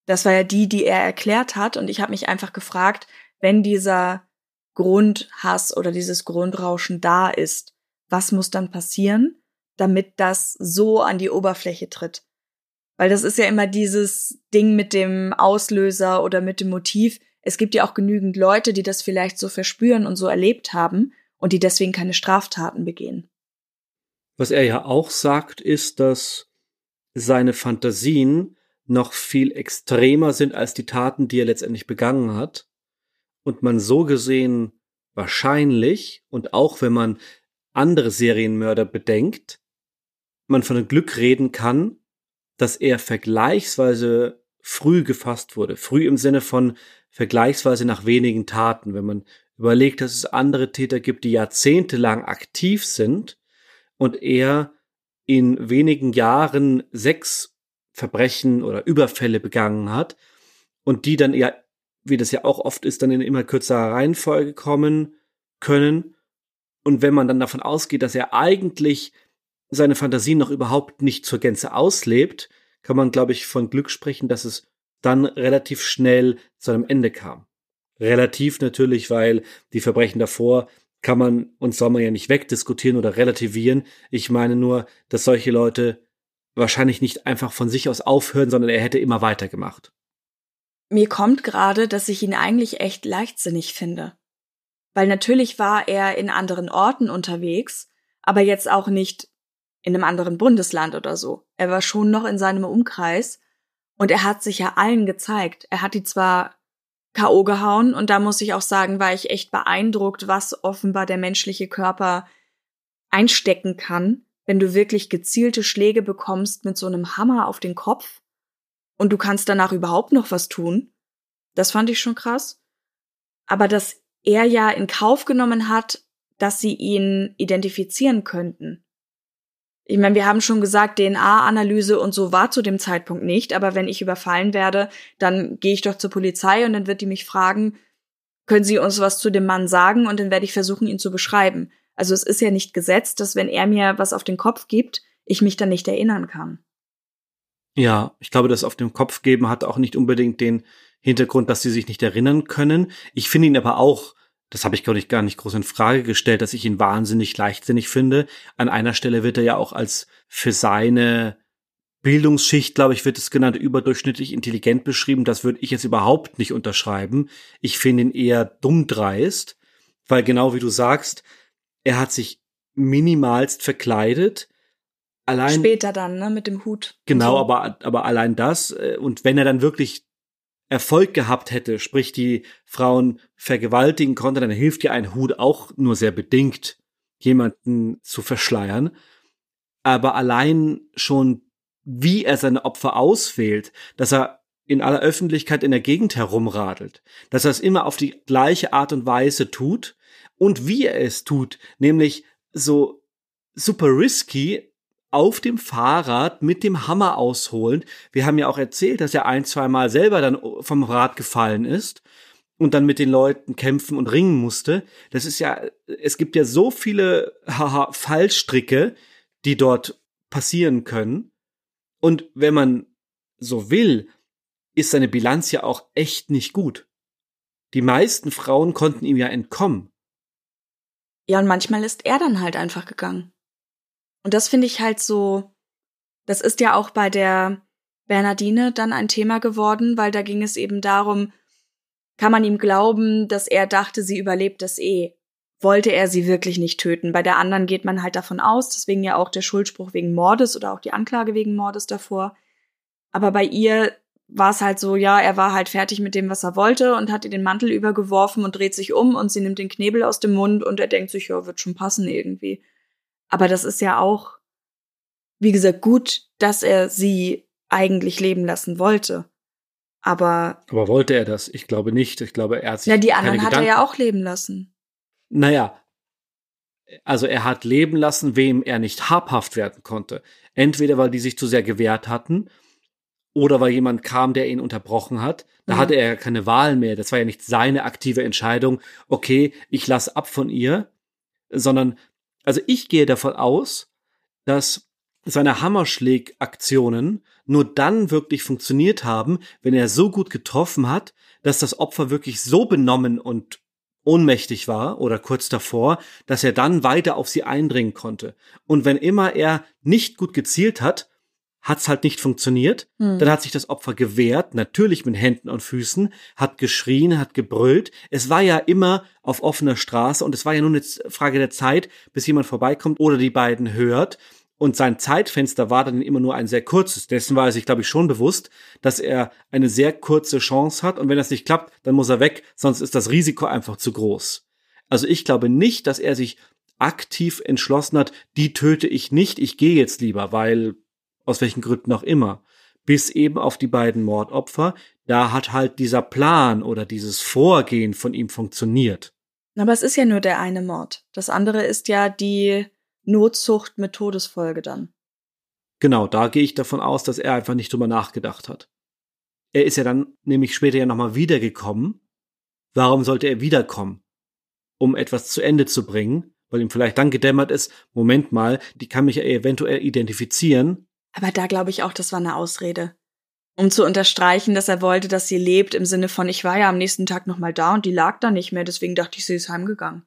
Das war ja die, die er erklärt hat und ich habe mich einfach gefragt, wenn dieser Grundhass oder dieses Grundrauschen da ist, was muss dann passieren, damit das so an die Oberfläche tritt? Weil das ist ja immer dieses Ding mit dem Auslöser oder mit dem Motiv. Es gibt ja auch genügend Leute, die das vielleicht so verspüren und so erlebt haben und die deswegen keine Straftaten begehen. Was er ja auch sagt, ist, dass seine Fantasien noch viel extremer sind als die Taten, die er letztendlich begangen hat. Und man so gesehen wahrscheinlich, und auch wenn man andere Serienmörder bedenkt, man von Glück reden kann, dass er vergleichsweise früh gefasst wurde. Früh im Sinne von vergleichsweise nach wenigen Taten. Wenn man überlegt, dass es andere Täter gibt, die jahrzehntelang aktiv sind und er in wenigen Jahren sechs Verbrechen oder Überfälle begangen hat und die dann ja, wie das ja auch oft ist, dann in immer kürzerer Reihenfolge kommen können. Und wenn man dann davon ausgeht, dass er eigentlich seine Fantasien noch überhaupt nicht zur Gänze auslebt, kann man, glaube ich, von Glück sprechen, dass es dann relativ schnell zu einem Ende kam. Relativ natürlich, weil die Verbrechen davor kann man und soll man ja nicht wegdiskutieren oder relativieren. Ich meine nur, dass solche Leute wahrscheinlich nicht einfach von sich aus aufhören, sondern er hätte immer weitergemacht. Mir kommt gerade, dass ich ihn eigentlich echt leichtsinnig finde. Weil natürlich war er in anderen Orten unterwegs, aber jetzt auch nicht in einem anderen Bundesland oder so. Er war schon noch in seinem Umkreis und er hat sich ja allen gezeigt. Er hat die zwar K.O. gehauen und da muss ich auch sagen, war ich echt beeindruckt, was offenbar der menschliche Körper einstecken kann, wenn du wirklich gezielte Schläge bekommst mit so einem Hammer auf den Kopf und du kannst danach überhaupt noch was tun. Das fand ich schon krass. Aber dass er ja in Kauf genommen hat, dass sie ihn identifizieren könnten. Ich meine, wir haben schon gesagt, DNA-Analyse und so war zu dem Zeitpunkt nicht, aber wenn ich überfallen werde, dann gehe ich doch zur Polizei und dann wird die mich fragen, können Sie uns was zu dem Mann sagen und dann werde ich versuchen, ihn zu beschreiben. Also es ist ja nicht gesetzt, dass wenn er mir was auf den Kopf gibt, ich mich dann nicht erinnern kann. Ja, ich glaube, das auf den Kopf geben hat auch nicht unbedingt den Hintergrund, dass sie sich nicht erinnern können. Ich finde ihn aber auch das habe ich, glaube ich, gar nicht groß in Frage gestellt, dass ich ihn wahnsinnig leichtsinnig finde. An einer Stelle wird er ja auch als für seine Bildungsschicht, glaube ich, wird es genannt, überdurchschnittlich intelligent beschrieben. Das würde ich jetzt überhaupt nicht unterschreiben. Ich finde ihn eher dummdreist, weil genau wie du sagst, er hat sich minimalst verkleidet. Allein, Später dann, ne, mit dem Hut. Genau, so. aber, aber allein das. Äh, und wenn er dann wirklich Erfolg gehabt hätte, sprich die Frauen vergewaltigen konnte, dann hilft ja ein Hut auch nur sehr bedingt, jemanden zu verschleiern. Aber allein schon, wie er seine Opfer auswählt, dass er in aller Öffentlichkeit in der Gegend herumradelt, dass er es immer auf die gleiche Art und Weise tut und wie er es tut, nämlich so super risky, auf dem Fahrrad mit dem Hammer ausholend. Wir haben ja auch erzählt, dass er ein, zwei Mal selber dann vom Rad gefallen ist und dann mit den Leuten kämpfen und ringen musste. Das ist ja, es gibt ja so viele haha, Fallstricke, die dort passieren können. Und wenn man so will, ist seine Bilanz ja auch echt nicht gut. Die meisten Frauen konnten ihm ja entkommen. Ja, und manchmal ist er dann halt einfach gegangen. Und das finde ich halt so, das ist ja auch bei der Bernardine dann ein Thema geworden, weil da ging es eben darum, kann man ihm glauben, dass er dachte, sie überlebt das eh. Wollte er sie wirklich nicht töten? Bei der anderen geht man halt davon aus, deswegen ja auch der Schuldspruch wegen Mordes oder auch die Anklage wegen Mordes davor. Aber bei ihr war es halt so, ja, er war halt fertig mit dem, was er wollte und hat ihr den Mantel übergeworfen und dreht sich um und sie nimmt den Knebel aus dem Mund und er denkt sich, ja, wird schon passen irgendwie. Aber das ist ja auch, wie gesagt, gut, dass er sie eigentlich leben lassen wollte. Aber. Aber wollte er das? Ich glaube nicht. Ich glaube, er hat sich. Ja, die anderen hat Gedanken er ja auch leben lassen. Naja. Also er hat leben lassen, wem er nicht habhaft werden konnte. Entweder weil die sich zu sehr gewehrt hatten oder weil jemand kam, der ihn unterbrochen hat. Da mhm. hatte er ja keine Wahl mehr. Das war ja nicht seine aktive Entscheidung, okay, ich lasse ab von ihr, sondern also ich gehe davon aus, dass seine Hammerschlägaktionen nur dann wirklich funktioniert haben, wenn er so gut getroffen hat, dass das Opfer wirklich so benommen und ohnmächtig war oder kurz davor, dass er dann weiter auf sie eindringen konnte. Und wenn immer er nicht gut gezielt hat, hat's halt nicht funktioniert. Hm. Dann hat sich das Opfer gewehrt, natürlich mit Händen und Füßen, hat geschrien, hat gebrüllt. Es war ja immer auf offener Straße und es war ja nur eine Frage der Zeit, bis jemand vorbeikommt oder die beiden hört. Und sein Zeitfenster war dann immer nur ein sehr kurzes. Dessen war er sich, glaube ich, schon bewusst, dass er eine sehr kurze Chance hat. Und wenn das nicht klappt, dann muss er weg, sonst ist das Risiko einfach zu groß. Also ich glaube nicht, dass er sich aktiv entschlossen hat, die töte ich nicht, ich gehe jetzt lieber, weil aus welchen Gründen auch immer, bis eben auf die beiden Mordopfer, da hat halt dieser Plan oder dieses Vorgehen von ihm funktioniert. Aber es ist ja nur der eine Mord. Das andere ist ja die Notzucht mit Todesfolge dann. Genau, da gehe ich davon aus, dass er einfach nicht drüber nachgedacht hat. Er ist ja dann nämlich später ja nochmal wiedergekommen. Warum sollte er wiederkommen? Um etwas zu Ende zu bringen, weil ihm vielleicht dann gedämmert ist, Moment mal, die kann mich ja eventuell identifizieren aber da glaube ich auch, das war eine Ausrede. Um zu unterstreichen, dass er wollte, dass sie lebt, im Sinne von, ich war ja am nächsten Tag nochmal da und die lag da nicht mehr, deswegen dachte ich, sie ist heimgegangen.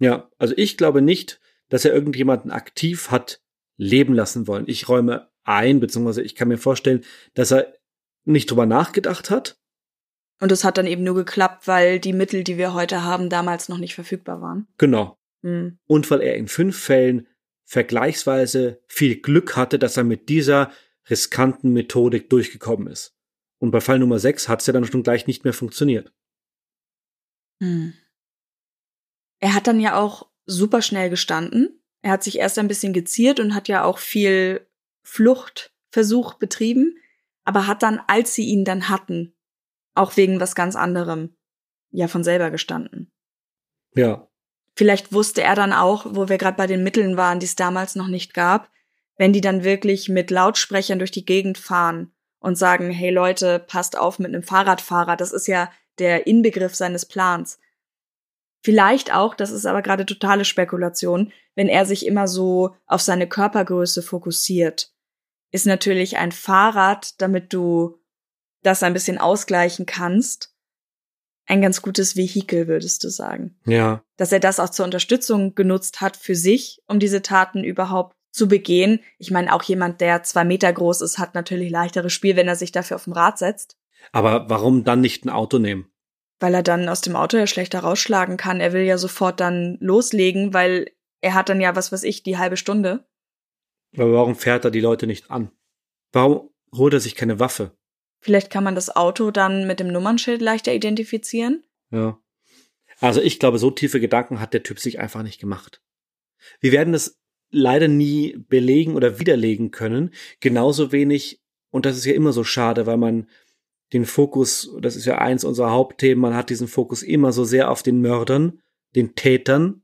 Ja, also ich glaube nicht, dass er irgendjemanden aktiv hat leben lassen wollen. Ich räume ein, beziehungsweise ich kann mir vorstellen, dass er nicht drüber nachgedacht hat. Und es hat dann eben nur geklappt, weil die Mittel, die wir heute haben, damals noch nicht verfügbar waren. Genau. Hm. Und weil er in fünf Fällen vergleichsweise viel Glück hatte, dass er mit dieser riskanten Methodik durchgekommen ist. Und bei Fall Nummer 6 hat es ja dann schon gleich nicht mehr funktioniert. Hm. Er hat dann ja auch super schnell gestanden. Er hat sich erst ein bisschen geziert und hat ja auch viel Fluchtversuch betrieben, aber hat dann, als sie ihn dann hatten, auch wegen was ganz anderem, ja von selber gestanden. Ja, Vielleicht wusste er dann auch, wo wir gerade bei den Mitteln waren, die es damals noch nicht gab, wenn die dann wirklich mit Lautsprechern durch die Gegend fahren und sagen, hey Leute, passt auf mit einem Fahrradfahrer, das ist ja der Inbegriff seines Plans. Vielleicht auch, das ist aber gerade totale Spekulation, wenn er sich immer so auf seine Körpergröße fokussiert, ist natürlich ein Fahrrad, damit du das ein bisschen ausgleichen kannst, ein ganz gutes Vehikel, würdest du sagen. Ja. Dass er das auch zur Unterstützung genutzt hat für sich, um diese Taten überhaupt zu begehen. Ich meine, auch jemand, der zwei Meter groß ist, hat natürlich leichteres Spiel, wenn er sich dafür auf dem Rad setzt. Aber warum dann nicht ein Auto nehmen? Weil er dann aus dem Auto ja schlechter rausschlagen kann. Er will ja sofort dann loslegen, weil er hat dann ja, was weiß ich, die halbe Stunde. Aber warum fährt er die Leute nicht an? Warum holt er sich keine Waffe? Vielleicht kann man das Auto dann mit dem Nummernschild leichter identifizieren. Ja. Also ich glaube, so tiefe Gedanken hat der Typ sich einfach nicht gemacht. Wir werden es leider nie belegen oder widerlegen können. Genauso wenig, und das ist ja immer so schade, weil man den Fokus, das ist ja eins unserer Hauptthemen, man hat diesen Fokus immer so sehr auf den Mördern, den Tätern,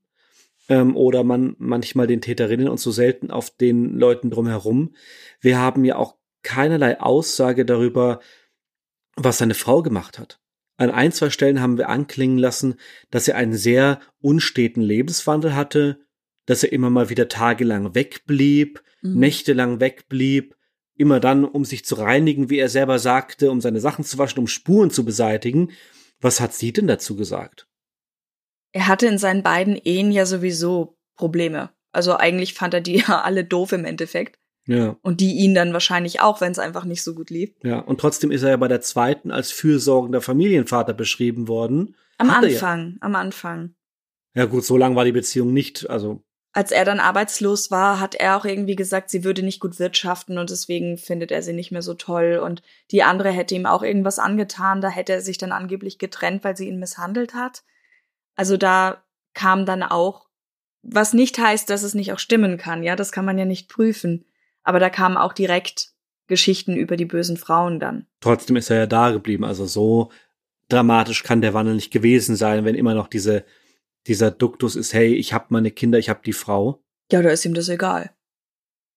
ähm, oder man manchmal den Täterinnen und so selten auf den Leuten drumherum. Wir haben ja auch keinerlei Aussage darüber, was seine Frau gemacht hat. An ein, zwei Stellen haben wir anklingen lassen, dass er einen sehr unsteten Lebenswandel hatte, dass er immer mal wieder tagelang wegblieb, mhm. nächtelang wegblieb, immer dann, um sich zu reinigen, wie er selber sagte, um seine Sachen zu waschen, um Spuren zu beseitigen. Was hat sie denn dazu gesagt? Er hatte in seinen beiden Ehen ja sowieso Probleme. Also eigentlich fand er die ja alle doof im Endeffekt. Ja. Und die ihn dann wahrscheinlich auch, wenn es einfach nicht so gut lief. Ja, und trotzdem ist er ja bei der zweiten als fürsorgender Familienvater beschrieben worden. Am Hat Anfang, ja. am Anfang. Ja gut, so lang war die Beziehung nicht, also. Als er dann arbeitslos war, hat er auch irgendwie gesagt, sie würde nicht gut wirtschaften und deswegen findet er sie nicht mehr so toll. Und die andere hätte ihm auch irgendwas angetan, da hätte er sich dann angeblich getrennt, weil sie ihn misshandelt hat. Also da kam dann auch, was nicht heißt, dass es nicht auch stimmen kann, ja, das kann man ja nicht prüfen. Aber da kamen auch direkt Geschichten über die bösen Frauen dann. Trotzdem ist er ja da geblieben. Also so dramatisch kann der Wandel nicht gewesen sein, wenn immer noch diese, dieser Duktus ist, hey, ich hab meine Kinder, ich hab die Frau. Ja, da ist ihm das egal.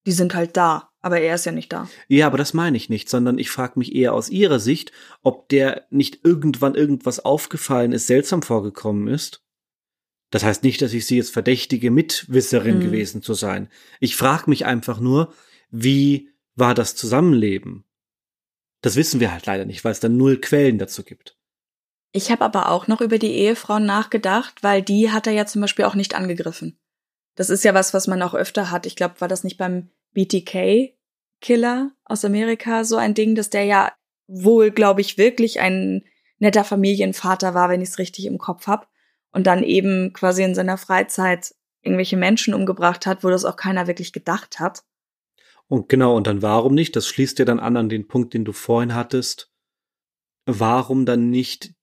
Die sind halt da, aber er ist ja nicht da. Ja, aber das meine ich nicht, sondern ich frage mich eher aus ihrer Sicht, ob der nicht irgendwann irgendwas aufgefallen ist, seltsam vorgekommen ist. Das heißt nicht, dass ich sie jetzt verdächtige, Mitwisserin mhm. gewesen zu sein. Ich frage mich einfach nur, wie war das Zusammenleben? Das wissen wir halt leider nicht, weil es dann null Quellen dazu gibt. Ich habe aber auch noch über die Ehefrauen nachgedacht, weil die hat er ja zum Beispiel auch nicht angegriffen. Das ist ja was, was man auch öfter hat. Ich glaube, war das nicht beim BTK Killer aus Amerika so ein Ding, dass der ja wohl, glaube ich, wirklich ein netter Familienvater war, wenn ich es richtig im Kopf hab, und dann eben quasi in seiner Freizeit irgendwelche Menschen umgebracht hat, wo das auch keiner wirklich gedacht hat. Und genau, und dann warum nicht? Das schließt ja dann an an den Punkt, den du vorhin hattest. Warum dann nicht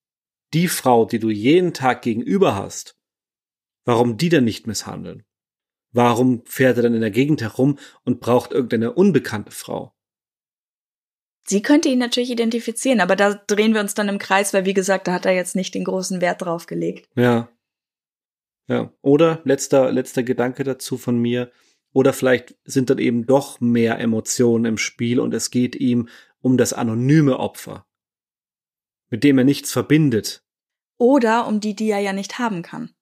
die Frau, die du jeden Tag gegenüber hast, warum die dann nicht misshandeln? Warum fährt er dann in der Gegend herum und braucht irgendeine unbekannte Frau? Sie könnte ihn natürlich identifizieren, aber da drehen wir uns dann im Kreis, weil wie gesagt, da hat er jetzt nicht den großen Wert drauf gelegt. Ja. Ja. Oder letzter, letzter Gedanke dazu von mir. Oder vielleicht sind dann eben doch mehr Emotionen im Spiel und es geht ihm um das anonyme Opfer, mit dem er nichts verbindet. Oder um die, die er ja nicht haben kann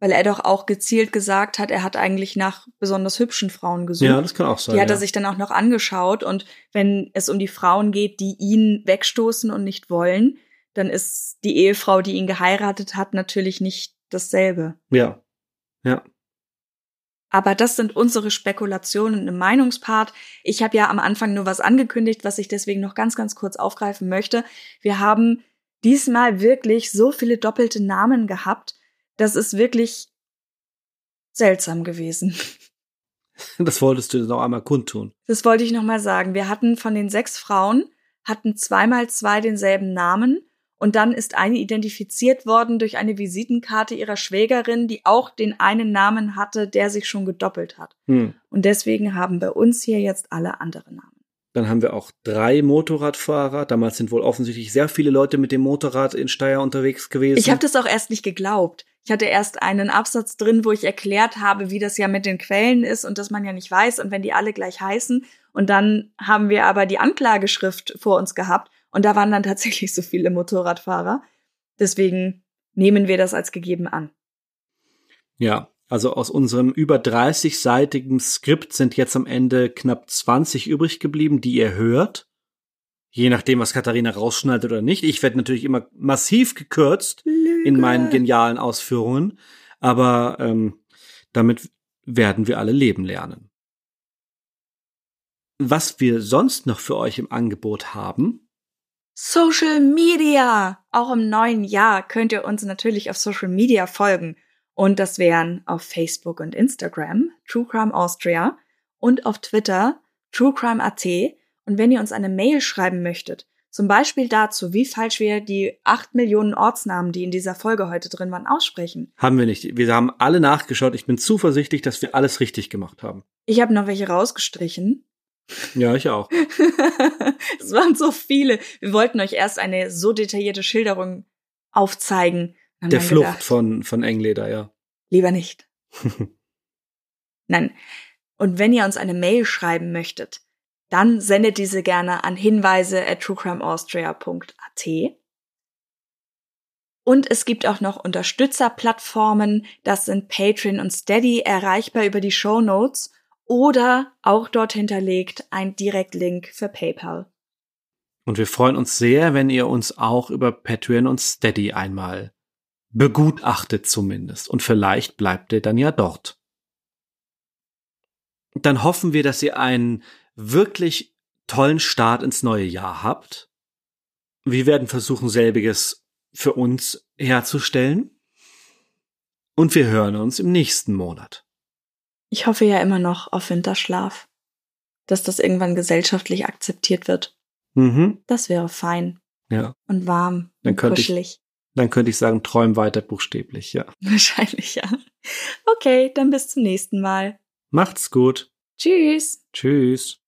weil er doch auch gezielt gesagt hat, er hat eigentlich nach besonders hübschen Frauen gesucht. Ja, das kann auch sein. Die hat ja. er sich dann auch noch angeschaut und wenn es um die Frauen geht, die ihn wegstoßen und nicht wollen, dann ist die Ehefrau, die ihn geheiratet hat, natürlich nicht dasselbe. Ja. Ja. Aber das sind unsere Spekulationen im Meinungspart. Ich habe ja am Anfang nur was angekündigt, was ich deswegen noch ganz, ganz kurz aufgreifen möchte. Wir haben diesmal wirklich so viele doppelte Namen gehabt, das ist wirklich seltsam gewesen. Das wolltest du noch einmal kundtun. Das wollte ich noch mal sagen. Wir hatten von den sechs Frauen, hatten zweimal zwei denselben Namen und dann ist eine identifiziert worden durch eine Visitenkarte ihrer Schwägerin, die auch den einen Namen hatte, der sich schon gedoppelt hat. Hm. Und deswegen haben bei uns hier jetzt alle andere Namen. Dann haben wir auch drei Motorradfahrer. Damals sind wohl offensichtlich sehr viele Leute mit dem Motorrad in Steyr unterwegs gewesen. Ich habe das auch erst nicht geglaubt. Ich hatte erst einen Absatz drin, wo ich erklärt habe, wie das ja mit den Quellen ist und dass man ja nicht weiß und wenn die alle gleich heißen. Und dann haben wir aber die Anklageschrift vor uns gehabt und da waren dann tatsächlich so viele Motorradfahrer. Deswegen nehmen wir das als gegeben an. Ja, also aus unserem über 30-seitigen Skript sind jetzt am Ende knapp 20 übrig geblieben, die ihr hört. Je nachdem, was Katharina rausschneidet oder nicht. Ich werde natürlich immer massiv gekürzt Lüge. in meinen genialen Ausführungen. Aber ähm, damit werden wir alle leben lernen. Was wir sonst noch für euch im Angebot haben. Social Media! Auch im neuen Jahr könnt ihr uns natürlich auf Social Media folgen. Und das wären auf Facebook und Instagram True Crime Austria und auf Twitter True Crime AT. Und wenn ihr uns eine Mail schreiben möchtet, zum Beispiel dazu, wie falsch wir die acht Millionen Ortsnamen, die in dieser Folge heute drin waren, aussprechen. Haben wir nicht. Wir haben alle nachgeschaut. Ich bin zuversichtlich, dass wir alles richtig gemacht haben. Ich habe noch welche rausgestrichen. Ja, ich auch. es waren so viele. Wir wollten euch erst eine so detaillierte Schilderung aufzeigen, der Flucht gedacht, von, von Engleder, ja. Lieber nicht. Nein. Und wenn ihr uns eine Mail schreiben möchtet, dann sendet diese gerne an hinweise at truecrimeaustria.at. Und es gibt auch noch Unterstützerplattformen, das sind Patreon und Steady, erreichbar über die Show Notes oder auch dort hinterlegt ein Direktlink für PayPal. Und wir freuen uns sehr, wenn ihr uns auch über Patreon und Steady einmal begutachtet zumindest. Und vielleicht bleibt er dann ja dort. Dann hoffen wir, dass ihr einen wirklich tollen Start ins neue Jahr habt. Wir werden versuchen, selbiges für uns herzustellen. Und wir hören uns im nächsten Monat. Ich hoffe ja immer noch auf Winterschlaf. Dass das irgendwann gesellschaftlich akzeptiert wird. Mhm. Das wäre fein. Ja. Und warm. Dann und könnte kuschelig. Ich, dann könnte ich sagen, träum weiter buchstäblich, ja. Wahrscheinlich, ja. Okay, dann bis zum nächsten Mal. Macht's gut. Tschüss. Tschüss.